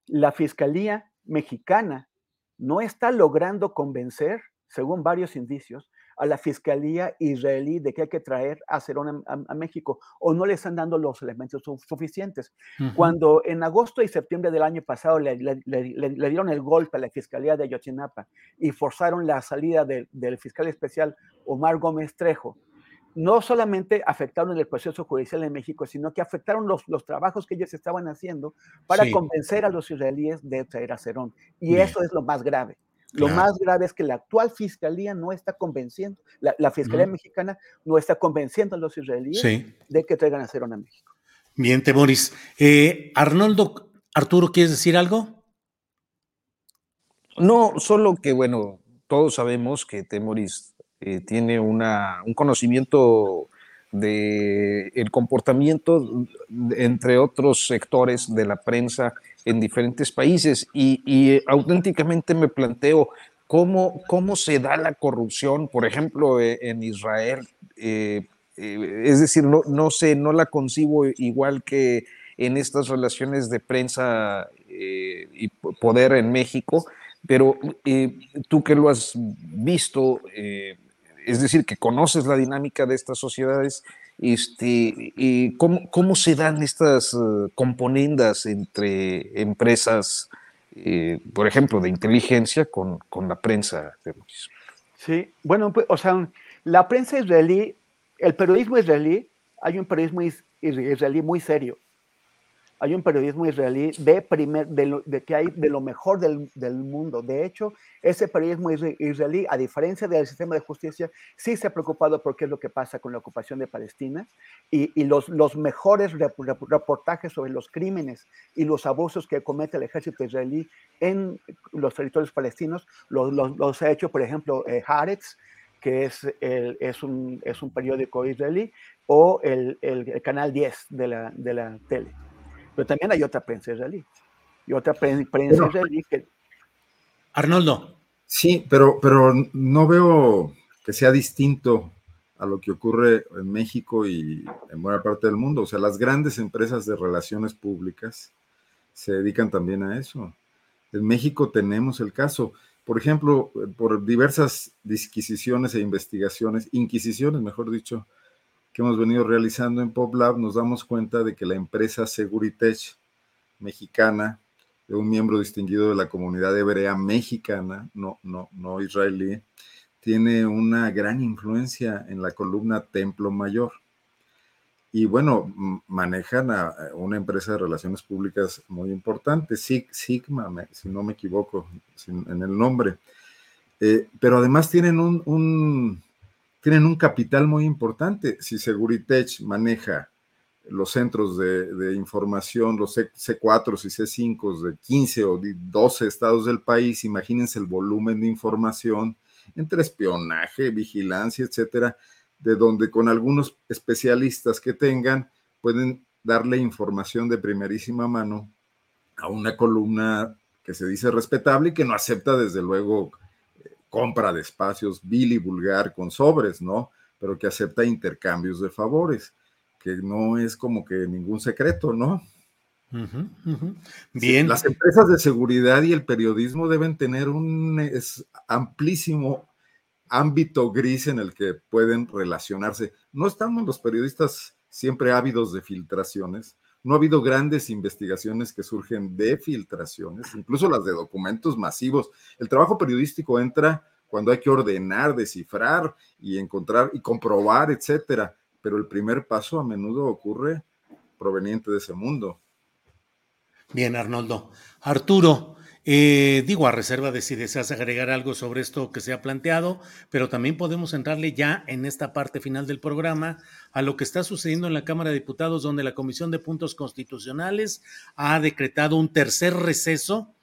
la Fiscalía mexicana no está logrando convencer, según varios indicios, a la Fiscalía israelí de que hay que traer a Cerón a, México o no le están dando los elementos suficientes. Cuando en agosto y septiembre del año pasado le, dieron el golpe a la Fiscalía de Ayotzinapa y forzaron la salida del fiscal especial Omar Gómez Trejo, no solamente afectaron el proceso judicial en México, sino que afectaron los, los trabajos que ellos estaban haciendo para convencer a los israelíes de traer a Cerón. Y eso es lo más grave. Lo más grave es que la actual fiscalía no está convenciendo, la, fiscalía mexicana no está convenciendo a los israelíes de que traigan a Cerón a México. Bien, Temoris. Eh, Arnoldo, Arturo, ¿quieres decir algo? No, solo que, bueno, todos sabemos que Temoris eh, tiene una, un conocimiento del el comportamiento entre otros sectores de la prensa en diferentes países y, auténticamente me planteo cómo, cómo se da la corrupción, por ejemplo, e, en Israel. Eh, eh, es decir, no, no sé, no la concibo igual que en estas relaciones de prensa eh, y poder en México, pero tú que lo has visto, es decir, que conoces la dinámica de estas sociedades, este, ¿cómo, ¿Cómo se dan estas uh, componendas entre empresas, eh, por ejemplo, de inteligencia con, con la prensa? Sí, bueno, pues, o sea, la prensa israelí, el periodismo israelí, hay un periodismo israelí muy serio hay un periodismo israelí de, primer, de, que hay de lo mejor del, del, mundo. De hecho, ese periodismo israelí, a diferencia del sistema de justicia, sí se ha preocupado por qué es lo que pasa con la ocupación de Palestina y, y los, los mejores reportajes sobre los crímenes y los abusos que comete el ejército israelí en los territorios palestinos los, los, ha hecho, por ejemplo, eh, Haaretz, que es, el, es, un, es un periódico israelí, o el, el, el canal 10 de la, de la tele. Pero también hay otra prensa israelí. Y otra prensa israelí que... Arnoldo. Sí, pero, pero no veo que sea distinto a lo que ocurre en México y en buena parte del mundo. O sea, las grandes empresas de relaciones públicas se dedican también a eso. En México tenemos el caso, por ejemplo, por diversas disquisiciones e investigaciones, inquisiciones, mejor dicho, que hemos venido realizando en PopLab, nos damos cuenta de que la empresa Seguritech mexicana, de un miembro distinguido de la comunidad hebrea mexicana, no, no, no israelí, tiene una gran influencia en la columna Templo Mayor. Y bueno, manejan a una empresa de relaciones públicas muy importante, Sigma, si no me equivoco en el nombre. Eh, pero además tienen un tienen un capital muy importante. Si Seguritech maneja los centros de, información, los C, 4 y C5 de 15 o 12 estados del país, imagínense el volumen de información entre espionaje, vigilancia, etcétera, de donde con algunos especialistas que tengan pueden darle información de primerísima mano a una columna que se dice respetable y que no acepta desde luego compra de espacios vil y vulgar con sobres, ¿no? Pero que acepta intercambios de favores, que no es como que ningún secreto, ¿no? Bien. las empresas de seguridad y el periodismo deben tener un amplísimo ámbito gris en el que pueden relacionarse. No estamos los periodistas siempre ávidos de filtraciones. No ha habido grandes investigaciones que surgen de filtraciones, incluso las de documentos masivos. El trabajo periodístico entra cuando hay que ordenar, descifrar y encontrar y comprobar, etcétera. Pero el primer paso a menudo ocurre proveniente de ese mundo. Bien, Arnoldo. Arturo, eh, digo, a reserva de si deseas agregar algo sobre esto que se ha planteado, pero también podemos entrarle ya en esta parte final del programa a lo que está sucediendo en la Cámara de Diputados, donde la Comisión de Puntos Constitucionales ha decretado un tercer receso.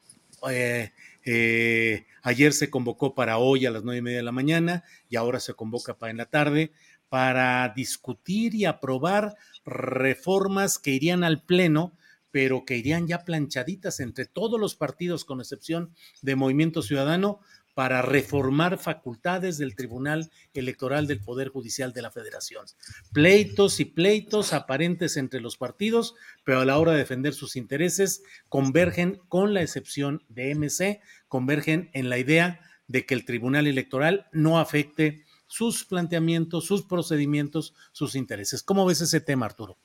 Eh, eh, ayer se convocó para hoy a las nueve y media de la mañana y ahora se convoca para en la tarde para discutir y aprobar reformas que irían al Pleno pero que irían ya planchaditas entre todos los partidos, con excepción de Movimiento Ciudadano, para reformar facultades del Tribunal Electoral del Poder Judicial de la Federación. Pleitos y pleitos aparentes entre los partidos, pero a la hora de defender sus intereses convergen, con la excepción de MC, convergen en la idea de que el Tribunal Electoral no afecte sus planteamientos, sus procedimientos, sus intereses. ¿Cómo ves ese tema, Arturo?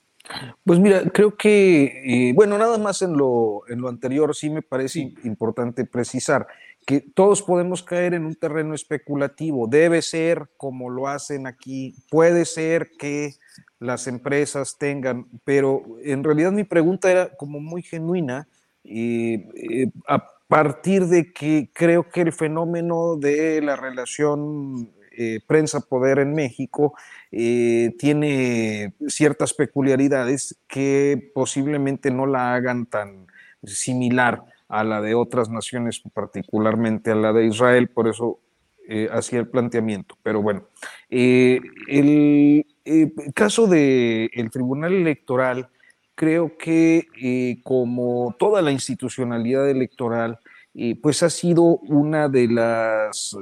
Pues mira, creo que, eh, bueno, nada más en lo, en lo anterior sí me parece importante precisar que todos podemos caer en un terreno especulativo. Debe ser como lo hacen aquí, puede ser que las empresas tengan, pero en realidad mi pregunta era como muy genuina y eh, a partir de que creo que el fenómeno de la relación eh, prensa-poder en México eh, tiene ciertas peculiaridades que posiblemente no la hagan tan similar a la de otras naciones, particularmente a la de Israel, por eso eh, hacía el planteamiento. Pero bueno, el, caso del Tribunal Electoral, creo que como toda la institucionalidad electoral, pues ha sido una de las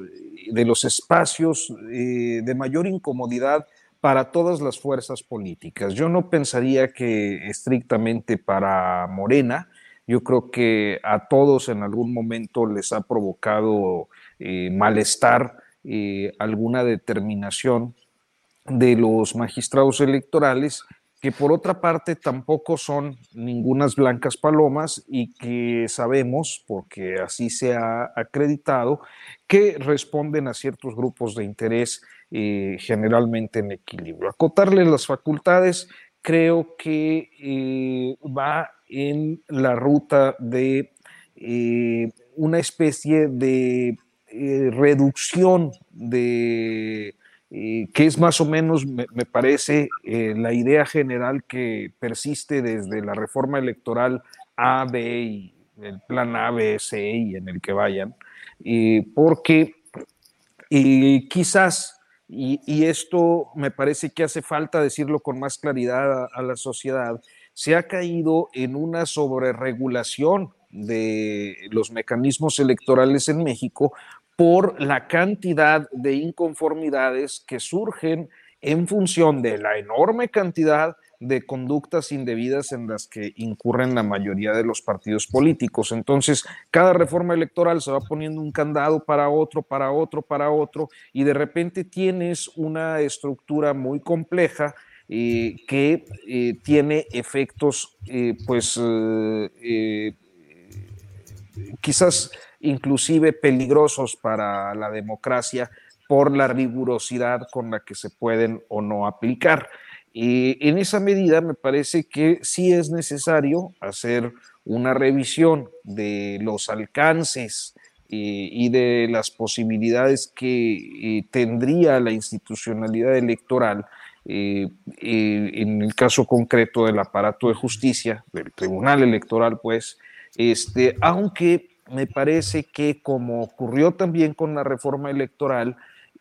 de los espacios eh, de mayor incomodidad para todas las fuerzas políticas. Yo no pensaría que estrictamente para Morena, yo creo que a todos en algún momento les ha provocado eh, malestar eh, alguna determinación de los magistrados electorales que por otra parte tampoco son ningunas blancas palomas y que sabemos, porque así se ha acreditado, que responden a ciertos grupos de interés eh, generalmente en equilibrio. Acotarle las facultades creo que eh, va en la ruta de eh, una especie de reducción de que es más o menos, me, parece, eh, la idea general que persiste desde la reforma electoral A, B y el plan A, B, C y en el que vayan, porque quizás, y, esto me parece que hace falta decirlo con más claridad a, la sociedad, se ha caído en una sobreregulación de los mecanismos electorales en México por la cantidad de inconformidades que surgen en función de la enorme cantidad de conductas indebidas en las que incurren la mayoría de los partidos políticos. Entonces, cada reforma electoral se va poniendo un candado para otro, para otro, para otro, y de repente tienes una estructura muy compleja eh, que eh, tiene efectos, eh, pues, quizás inclusive peligrosos para la democracia por la rigurosidad con la que se pueden o no aplicar. Y en esa medida me parece que sí es necesario hacer una revisión de los alcances eh, y de las posibilidades que eh, tendría la institucionalidad electoral eh, en el caso concreto del aparato de justicia, del tribunal electoral, pues, este, aunque me parece que como ocurrió también con la reforma electoral,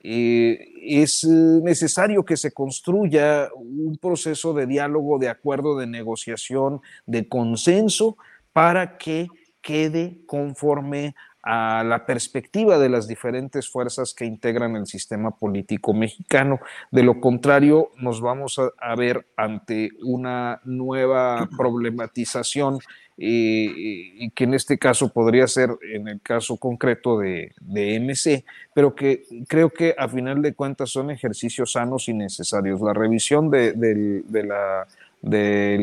eh, es necesario que se construya un proceso de diálogo, de acuerdo, de negociación, de consenso, para que quede conforme a la perspectiva de las diferentes fuerzas que integran el sistema político mexicano. De lo contrario, nos vamos a, ver ante una nueva problematización eh, y que en este caso podría ser en el caso concreto de, de, MC, pero que creo que a final de cuentas son ejercicios sanos y necesarios. La revisión del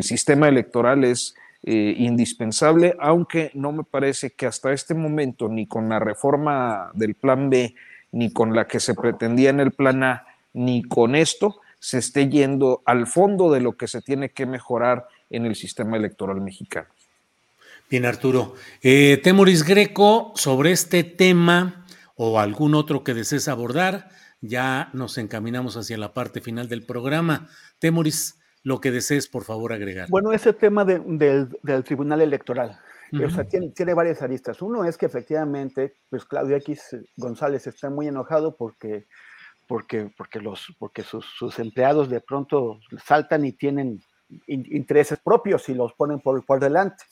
sistema electoral es eh, indispensable, aunque no me parece que hasta este momento, ni con la reforma del plan B, ni con la que se pretendía en el plan A, ni con esto, se esté yendo al fondo de lo que se tiene que mejorar en el sistema electoral mexicano. Bien, Arturo. Eh, Temoris Greco, sobre este tema o algún otro que desees abordar, ya nos encaminamos hacia la parte final del programa. Temoris, lo que desees, por favor, agregar. Bueno, ese tema del, Tribunal Electoral. O sea, tiene, varias aristas. Uno es que efectivamente, pues Claudio X González está muy enojado porque, porque, porque, los, porque sus, empleados de pronto saltan y tienen intereses propios y los ponen por, por delante.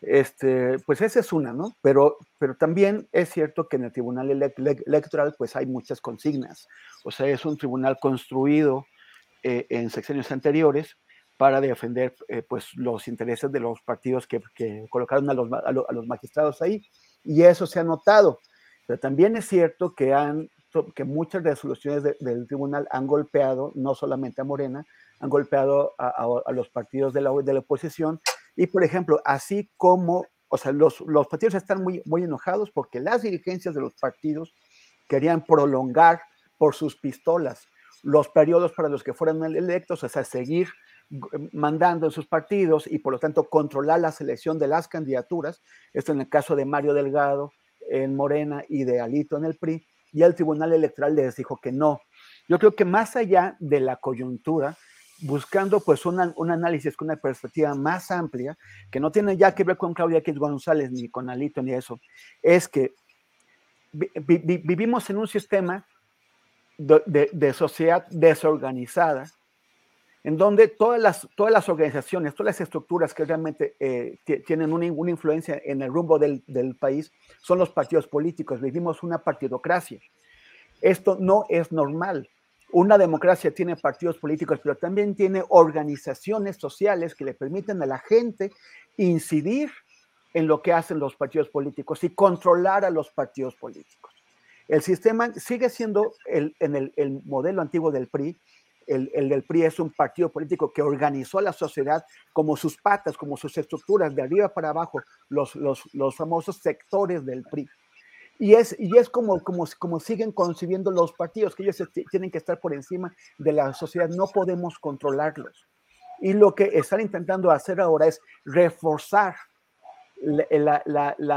Este, pues esa es una, ¿no? Pero, pero también es cierto que en el Tribunal Electoral pues hay muchas consignas. O sea, es un tribunal construido eh, en secciones anteriores para defender eh, pues, los intereses de los partidos que, colocaron a los, a, los, magistrados ahí. Y eso se ha notado. Pero también es cierto que, han, que muchas resoluciones del tribunal han golpeado, no solamente a Morena, han golpeado a, a los partidos de la, de la oposición. Y, por ejemplo, así como, o sea, los, los partidos están muy, muy enojados porque las dirigencias de los partidos querían prolongar por sus pistolas los periodos para los que fueran electos, o sea, seguir mandando en sus partidos y por lo tanto controlar la selección de las candidaturas. Esto en el caso de Mario Delgado en Morena y de Alito en el PRI. Y el Tribunal Electoral les dijo que no. Yo creo que más allá de la coyuntura, buscando pues un análisis con una perspectiva más amplia, que no tiene ya que ver con Claudia X González ni con Alito ni eso, es que vivimos en un sistema de, sociedad desorganizada, en donde todas las, todas las organizaciones, todas las estructuras que realmente eh, tienen una, influencia en el rumbo del, país son los partidos políticos. Vivimos una partidocracia. Esto no es normal. Una democracia tiene partidos políticos, pero también tiene organizaciones sociales que le permiten a la gente incidir en lo que hacen los partidos políticos y controlar a los partidos políticos. El sistema sigue siendo el, en el, modelo antiguo del PRI. El, el, del PRI es un partido político que organizó a la sociedad como sus patas, como sus estructuras, de arriba para abajo, los, los, los famosos sectores del PRI. Y es, y es como, como, como siguen concibiendo los partidos, que ellos tienen que estar por encima de la sociedad, no podemos controlarlos. Y lo que están intentando hacer ahora es reforzar la,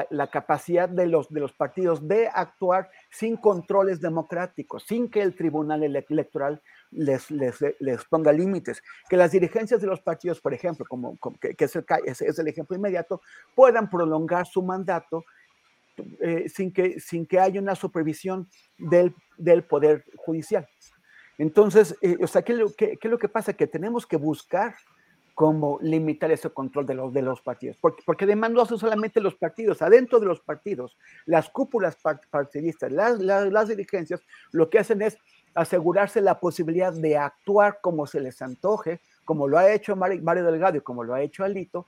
la, capacidad de los, de los partidos de actuar sin controles democráticos, sin que el Tribunal Electoral les, les, les ponga límites, que las dirigencias de los partidos, por ejemplo, como, que, es, el, es, el, ejemplo inmediato, puedan prolongar su mandato eh, sin, que, sin que haya una supervisión del, del Poder Judicial. Entonces, eh, o sea, ¿qué, qué, ¿qué, es lo que pasa? Que tenemos que buscar cómo limitar ese control de los, de los partidos. Porque, porque además no son solamente los partidos, adentro de los partidos, las cúpulas partidistas, las, las, dirigencias, lo que hacen es asegurarse la posibilidad de actuar como se les antoje, como lo ha hecho Mario Delgado y como lo ha hecho Alito,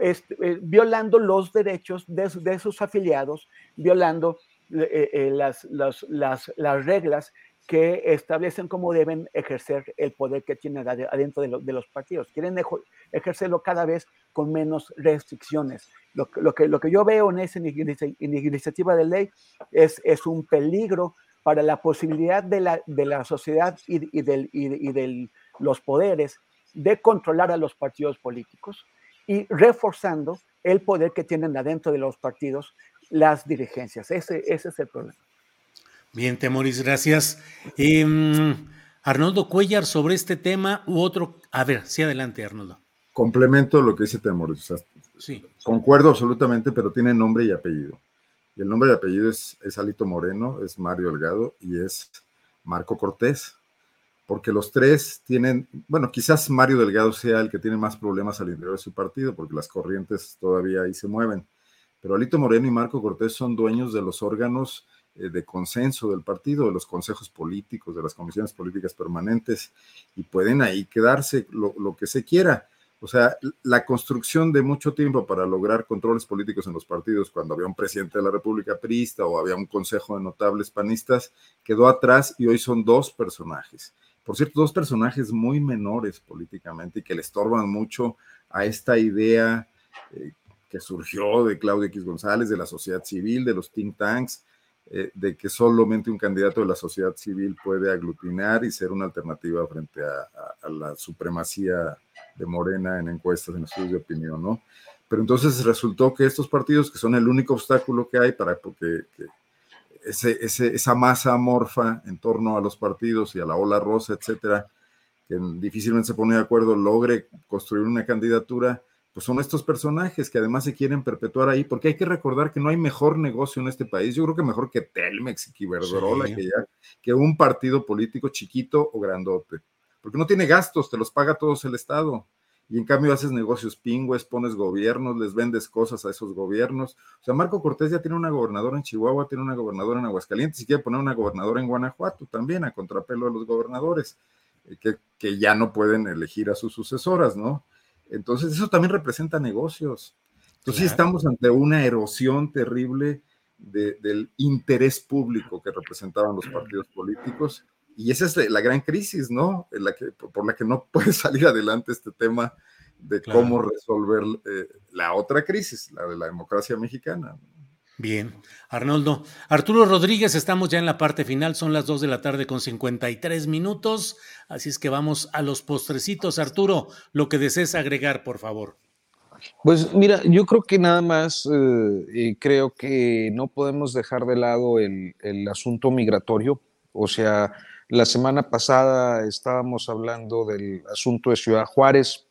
este, eh, violando los derechos de, de, sus afiliados, violando eh, eh, las, las, las, las reglas que establecen cómo deben ejercer el poder que tienen adentro de, los partidos. Quieren ejercerlo cada vez con menos restricciones. Lo, que, lo que yo veo en esa iniciativa de ley es, es un peligro para la posibilidad de la, de la sociedad y, del, y de los poderes de controlar a los partidos políticos y reforzando el poder que tienen adentro de los partidos las dirigencias. Ese, ese es el problema. Bien, Temoris, gracias. Em, Arnoldo Cuellar, sobre este tema u otro. A ver, sí, adelante, Arnoldo. Complemento lo que dice Temoris. sí. Concuerdo absolutamente, pero tiene nombre y apellido. Y el nombre y apellido es, es Alito Moreno, es Mario Delgado y es Marco Cortés. Porque los tres tienen, bueno, quizás Mario Delgado sea el que tiene más problemas al interior de su partido, porque las corrientes todavía ahí se mueven pero Alito Moreno y Marco Cortés son dueños de los órganos eh, de consenso del partido, de los consejos políticos, de las comisiones políticas permanentes, y pueden ahí quedarse lo, lo que se quiera. O sea, la construcción de mucho tiempo para lograr controles políticos en los partidos, cuando había un presidente de la República Prista o había un consejo de notables panistas, quedó atrás y hoy son dos personajes. Por cierto, dos personajes muy menores políticamente y que le estorban mucho a esta idea eh, que surgió de Claudio X González, de la sociedad civil, de los think tanks, eh, de que solamente un candidato de la sociedad civil puede aglutinar y ser una alternativa frente a la supremacía de Morena en encuestas, en estudios de opinión, ¿no? Pero entonces resultó que estos partidos, que son el único obstáculo que hay para que, ese, esa masa amorfa en torno a los partidos y a la ola rosa, etcétera, que difícilmente se pone de acuerdo, logre construir una candidatura, pues son estos personajes que además se quieren perpetuar ahí, porque hay que recordar que no hay mejor negocio en este país. Yo creo que mejor que Telmex y Iberdrola, que, ya, que un partido político chiquito o grandote porque no tiene gastos, te los paga todos el Estado. Y en cambio haces negocios pingües, pones gobiernos, les vendes cosas a esos gobiernos. O sea, Marco Cortés ya tiene una gobernadora en Chihuahua, tiene una gobernadora en Aguascalientes y quiere poner una gobernadora en Guanajuato también, a contrapelo de los gobernadores, eh, que, que ya no pueden elegir a sus sucesoras, ¿no? Entonces, eso también representa negocios. Entonces, estamos ante una erosión terrible del interés público que representaban los partidos políticos y esa es la gran crisis, ¿no? la que, por la que no puede salir adelante este tema de cómo resolver eh, la otra crisis, la de la democracia mexicana. Bien, Arnoldo. Arturo Rodríguez, estamos ya en la parte final, son las 2 de la tarde con 53 minutos, así es que vamos a los postrecitos. Arturo, lo que desees agregar, por favor. Pues mira, yo creo que nada más, eh, creo que no podemos dejar de lado el, el asunto migratorio, o sea, la semana pasada estábamos hablando del asunto de Ciudad Juárez.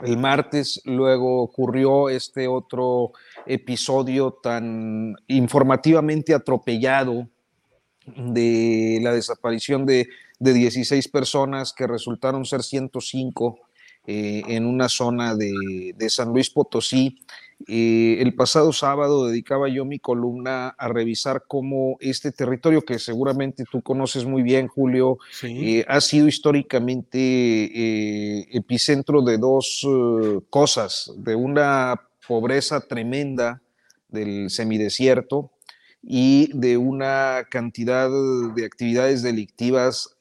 El martes luego ocurrió este otro episodio tan informativamente atropellado de la desaparición de, 16 personas que resultaron ser 105 eh, en una zona de, de San Luis Potosí. Eh, el pasado sábado dedicaba yo mi columna a revisar cómo este territorio, que seguramente tú conoces muy bien, Julio, eh, ha sido históricamente eh, epicentro de dos cosas, de una pobreza tremenda del semidesierto y de una cantidad de actividades delictivas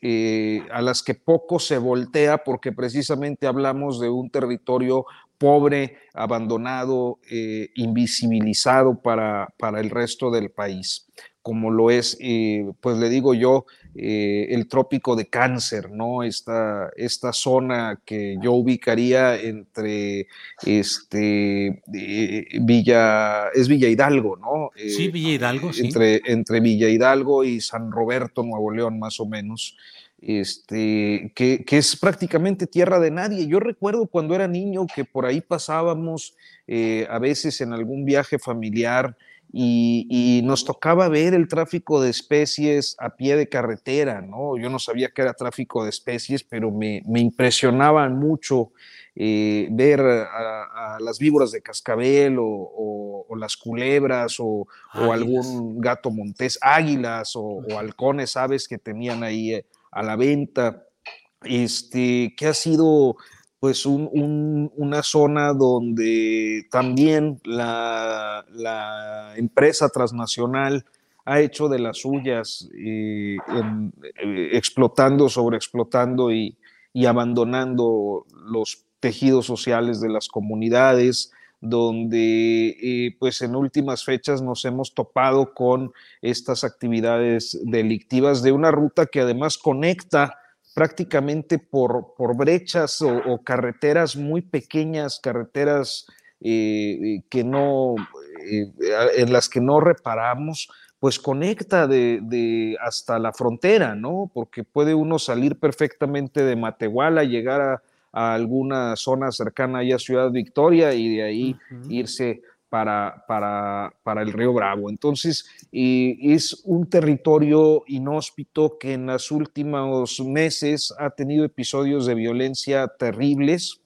a las que poco se voltea porque precisamente hablamos de un territorio pobre, abandonado, eh, invisibilizado para, para, el resto del país, como lo es, eh, pues le digo yo, eh, el trópico de cáncer, ¿no? Esta, esta zona que yo ubicaría entre este, Villa, es Villa Hidalgo, ¿no? sí, Villa Hidalgo, sí. Entre, entre Villa Hidalgo y San Roberto, Nuevo León, más o menos este, que, es prácticamente tierra de nadie. Yo recuerdo cuando era niño que por ahí pasábamos eh, a veces en algún viaje familiar y, nos tocaba ver el tráfico de especies a pie de carretera, ¿no? Yo no sabía que era tráfico de especies, pero me, me impresionaban mucho eh, ver a, las víboras de cascabel o, las culebras o, algún gato montés, águilas o, halcones, aves que tenían ahí. Eh, a la venta, este, que ha sido pues una zona donde también la, empresa transnacional ha hecho de las suyas, eh, eh, explotando, sobreexplotando y, y abandonando los tejidos sociales de las comunidades, donde eh, pues en últimas fechas nos hemos topado con estas actividades delictivas de una ruta que además conecta prácticamente por, por brechas o, carreteras muy pequeñas, carreteras eh, que no, eh, en las que no reparamos, pues conecta de, de, hasta la frontera, ¿no? Porque puede uno salir perfectamente de Matehuala, llegar a, a alguna zona cercana a Ciudad Victoria y de ahí irse para, para, para, el río Bravo. Entonces, es un territorio inhóspito que en los últimos meses ha tenido episodios de violencia terribles.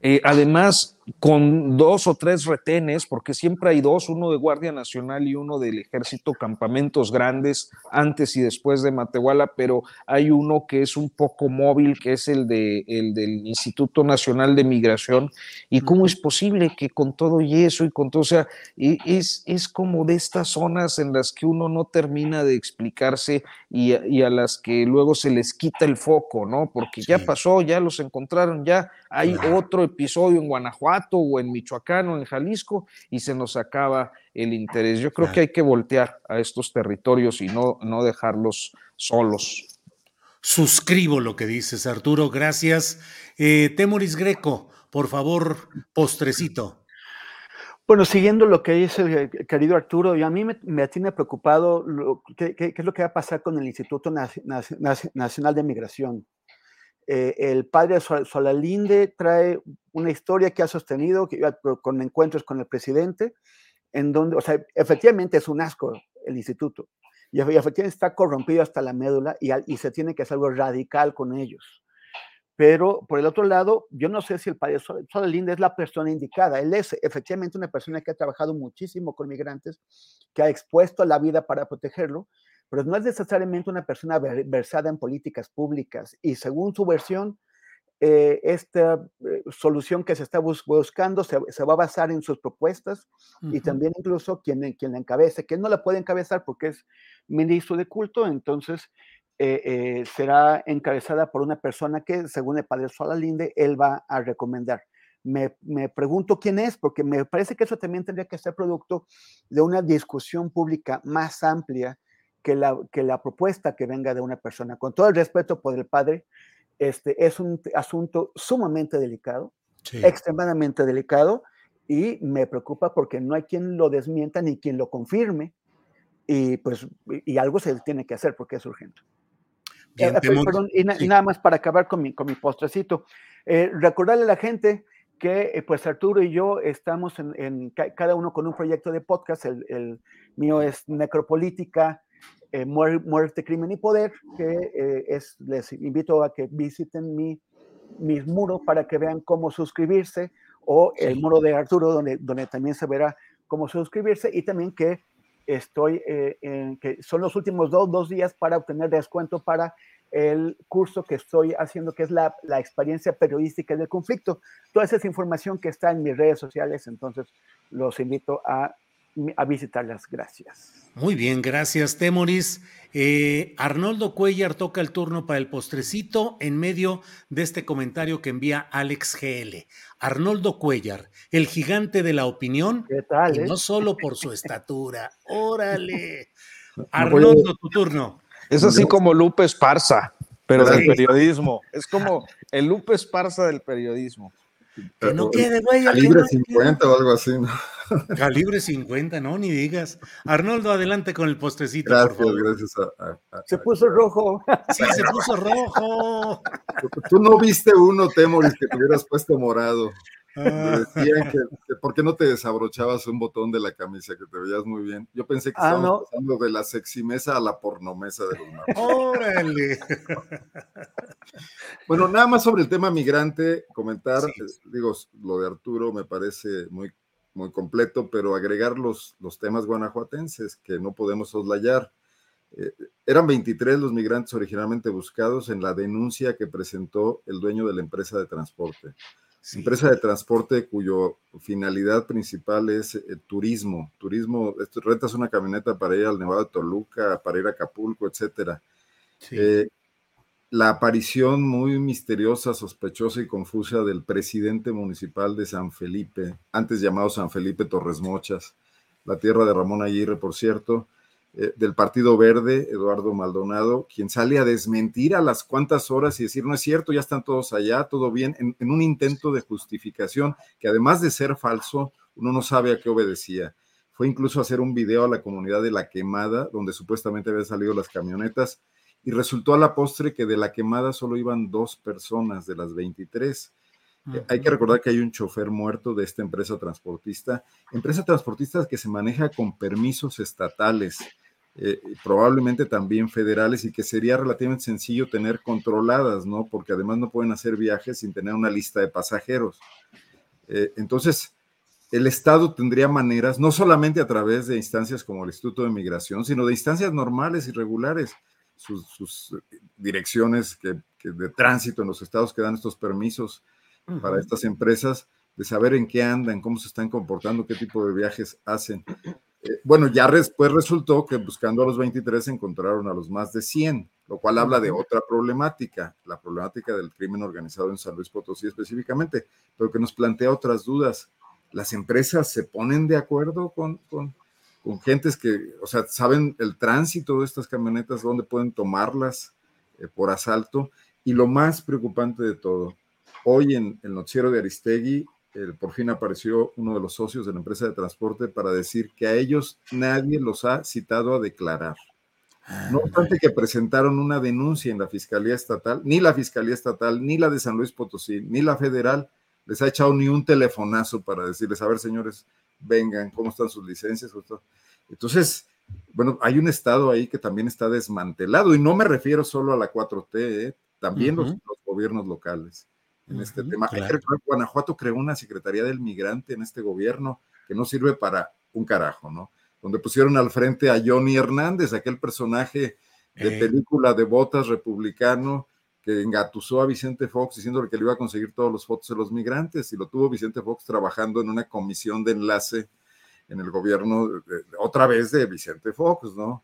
Eh, además, con dos o tres retenes, porque siempre hay dos, uno de Guardia Nacional y uno del Ejército, campamentos grandes antes y después de Matehuala, pero hay uno que es un poco móvil, que es el, de, el del Instituto Nacional de Migración. ¿Y cómo es posible que con todo y eso y con todo, o sea, es, es como de estas zonas en las que uno no termina de explicarse y, y a las que luego se les quita el foco, ¿no? Porque ya pasó, ya los encontraron, ya hay otro episodio en Guanajuato o en Michoacán o en Jalisco y se nos acaba el interés. Yo creo que hay que voltear a estos territorios y no, no dejarlos solos. Suscribo lo que dices, Arturo, gracias. Eh, Temoris Greco, por favor, postrecito. Bueno, siguiendo lo que dice el querido Arturo, y a mí me, tiene preocupado qué, es lo que va a pasar con el Instituto Nacional de Migración. Eh, el padre Solalinde trae una historia que ha sostenido que, con encuentros con el presidente, en donde, o sea, efectivamente es un asco el instituto, y efectivamente está corrompido hasta la médula y, y se tiene que hacer algo radical con ellos. Pero por el otro lado, yo no sé si el padre Solalinde es la persona indicada. Él es efectivamente una persona que ha trabajado muchísimo con migrantes, que ha expuesto la vida para protegerlo, pero no es necesariamente una persona versada en políticas públicas y según su versión, eh, esta eh, solución que se está buscando se, va a basar en sus propuestas y también incluso quien, quien la encabece, que no la puede encabezar porque es ministro de culto, entonces eh, será encabezada por una persona que, según el padre Solalinde, él va a recomendar. Me, me, pregunto quién es, porque me parece que eso también tendría que ser producto de una discusión pública más amplia que la, que la propuesta que venga de una persona. Con todo el respeto por el padre, este es un asunto sumamente delicado, extremadamente delicado, y me preocupa porque no hay quien lo desmienta ni quien lo confirme, y pues y algo se tiene que hacer porque es urgente. Eh, perdón, y, nada más para acabar con mi, con mi postrecito, eh, recordarle a la gente que eh, pues Arturo y yo estamos en, en, cada uno con un proyecto de podcast, el, el mío es Necropolítica, eh, muerte, Crimen y Poder, que eh, es, les invito a que visiten mi, mis muros para que vean cómo suscribirse, o el muro de Arturo, donde, donde también se verá cómo suscribirse, y también que estoy, eh, en, que son los últimos dos, dos días para obtener descuento para el curso que estoy haciendo, que es la, la, experiencia periodística del conflicto. Toda esa información que está en mis redes sociales, entonces los invito a a visitarlas. Gracias. Muy bien, gracias, Temoris. Eh, Arnoldo Cuellar toca el turno para el postrecito en medio de este comentario que envía Alex GL. Arnoldo Cuellar, el gigante de la opinión, ¿Qué tal, y eh? no solo por su estatura. Órale. Arnoldo, tu turno. Es así como Lupe Esparza, pero del periodismo. Es como el Lupe Esparza del periodismo. Que no quede, güey. Calibre no 50 o algo así, ¿no? Calibre 50, no, ni digas. Arnoldo, adelante con el postrecito, gracias, por favor. Gracias, a, a, a, Se puso rojo. Sí, se puso rojo. Tú no viste uno, Temoris, que te hubieras puesto morado. Ah. Me decían que, que, por qué no te desabrochabas un botón de la camisa, que te veías muy bien. Yo pensé que Ah, estábamos no. pasando de la seximesa a la pornomesa de los mapas. Órale. Bueno, nada más sobre el tema migrante, comentar, Sí. eh, digo, lo de Arturo me parece muy, muy completo, pero agregar los, los temas guanajuatenses que no podemos soslayar. Eh, eran 23 los migrantes originalmente buscados en la denuncia que presentó el dueño de la empresa de transporte. Sí. Empresa de transporte cuyo finalidad principal es eh, turismo. Turismo, esto, rentas una camioneta para ir al Nevado de Toluca, para ir a Acapulco, etcétera. Sí. Eh, la aparición muy misteriosa, sospechosa y confusa del presidente municipal de San Felipe, antes llamado San Felipe Torres Mochas, la tierra de Ramón Aguirre, por cierto, eh, del Partido Verde, Eduardo Maldonado, quien sale a desmentir a las cuantas horas y decir, no es cierto, ya están todos allá, todo bien, en, en un intento de justificación que además de ser falso, uno no sabe a qué obedecía. Fue incluso hacer un video a la comunidad de La Quemada, donde supuestamente habían salido las camionetas, y resultó a la postre que de la quemada solo iban dos personas de las 23. Eh, Hay que recordar que hay un chofer muerto de esta empresa transportista, empresa transportista que se maneja con permisos estatales, eh, probablemente también federales y que sería relativamente sencillo tener controladas, ¿no? Porque además no pueden hacer viajes sin tener una lista de pasajeros. Eh, entonces, el Estado tendría maneras, no solamente a través de instancias como el Instituto de Migración, sino de instancias normales y regulares, sus, direcciones que, de tránsito en los estados que dan estos permisos para estas empresas, de saber en qué andan, cómo se están comportando, qué tipo de viajes hacen. Eh, bueno, ya después resultó que buscando a los 23 encontraron a los más de 100, lo cual habla de otra problemática, la problemática del crimen organizado en San Luis Potosí específicamente, pero que nos plantea otras dudas. Las empresas se ponen de acuerdo con, con, con gentes que, o sea, saben el tránsito de estas camionetas, dónde pueden tomarlas eh, por asalto. Y lo más preocupante de todo, hoy en el noticiero de Aristegui por fin apareció uno de los socios de la empresa de transporte para decir que a ellos nadie los ha citado a declarar. No ah, obstante que presentaron una denuncia en la Fiscalía Estatal, ni la Fiscalía Estatal, ni la de San Luis Potosí, ni la federal les ha echado ni un telefonazo para decirles, a ver señores, vengan, ¿cómo están sus licencias? Entonces, bueno, hay un estado ahí que también está desmantelado y no me refiero solo a la 4T, ¿eh? también los gobiernos locales en este tema. Guanajuato creó una Secretaría del Migrante en este gobierno que no sirve para un carajo, ¿no? Donde pusieron al frente a Johnny Hernández, aquel personaje de eh. película de botas republicano que engatusó a Vicente Fox diciéndole que le iba a conseguir todos los fotos de los migrantes y lo tuvo Vicente Fox trabajando en una comisión de enlace en el gobierno otra vez de Vicente Fox, ¿no?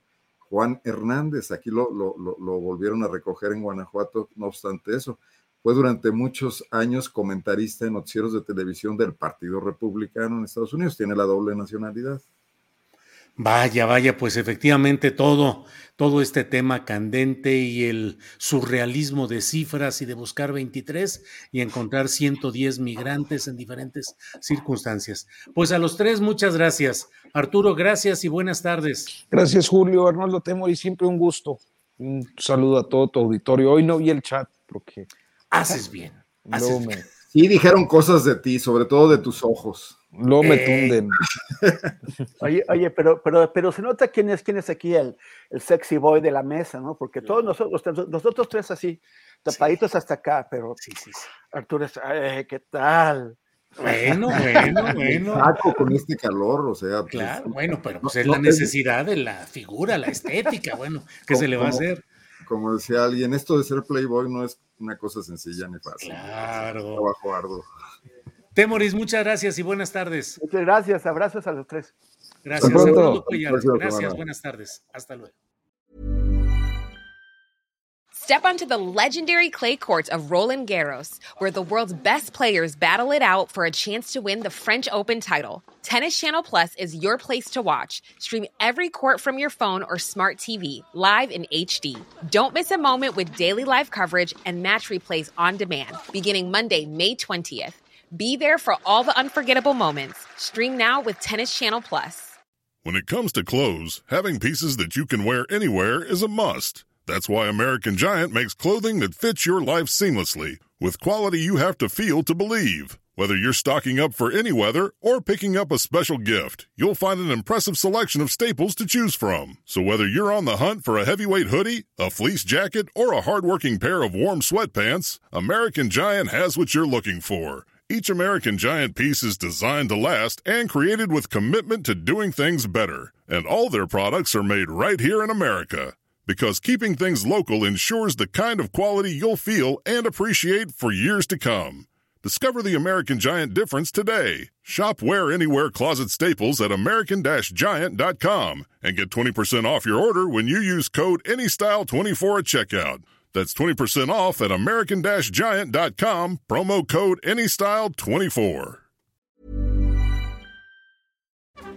Juan Hernández, aquí lo, lo, lo volvieron a recoger en Guanajuato, no obstante eso. Fue durante muchos años comentarista en noticieros de televisión del Partido Republicano en Estados Unidos. Tiene la doble nacionalidad. Vaya, vaya, pues efectivamente todo, todo este tema candente y el surrealismo de cifras y de buscar 23 y encontrar 110 migrantes en diferentes circunstancias. Pues a los tres, muchas gracias. Arturo, gracias y buenas tardes. Gracias, Julio. Arnoldo y siempre un gusto. Un saludo a todo tu auditorio. Hoy no vi el chat porque Haces bien. Sí, dijeron cosas de ti, sobre todo de tus ojos. No me eh. tunden. Oye, oye, pero, pero, pero se nota quién es, quién es aquí el, el sexy boy de la mesa, ¿no? Porque todos nosotros, nosotros tres así, tapaditos hasta acá, pero sí, sí, Arturo es, ¿qué tal? Bueno, bueno, bueno. Saco con este calor, o sea. Pues, claro, bueno, pero pues es la necesidad de la figura, la estética, bueno, ¿qué se le va a hacer? como decía alguien, esto de ser Playboy no es una cosa sencilla ni fácil. Claro. trabajo arduo. Temoris, muchas gracias y buenas tardes. Muchas gracias, abrazos a los tres. Gracias, Gracias, gracias buenas tardes. Hasta luego. Step onto the legendary clay courts of Roland Garros, where the world's best players battle it out for a chance to win the French Open title. Tennis Channel Plus is your place to watch. Stream every court from your phone or smart TV, live in HD. Don't miss a moment with daily live coverage and match replays on demand, beginning Monday, May 20th. Be there for all the unforgettable moments. Stream now with Tennis Channel Plus. When it comes to clothes, having pieces that you can wear anywhere is a must. That's why American Giant makes clothing that fits your life seamlessly, with quality you have to feel to believe. Whether you're stocking up for any weather or picking up a special gift, you'll find an impressive selection of staples to choose from. So whether you're on the hunt for a heavyweight hoodie, a fleece jacket, or a hardworking pair of warm sweatpants, American Giant has what you're looking for. Each American Giant piece is designed to last and created with commitment to doing things better. And all their products are made right here in America because keeping things local ensures the kind of quality you'll feel and appreciate for years to come. Discover the American Giant difference today. Shop Wear Anywhere Closet Staples at American Giant.com and get 20% off your order when you use code ANYSTYLE24 at checkout. That's 20% off at American Giant.com, promo code ANYSTYLE24.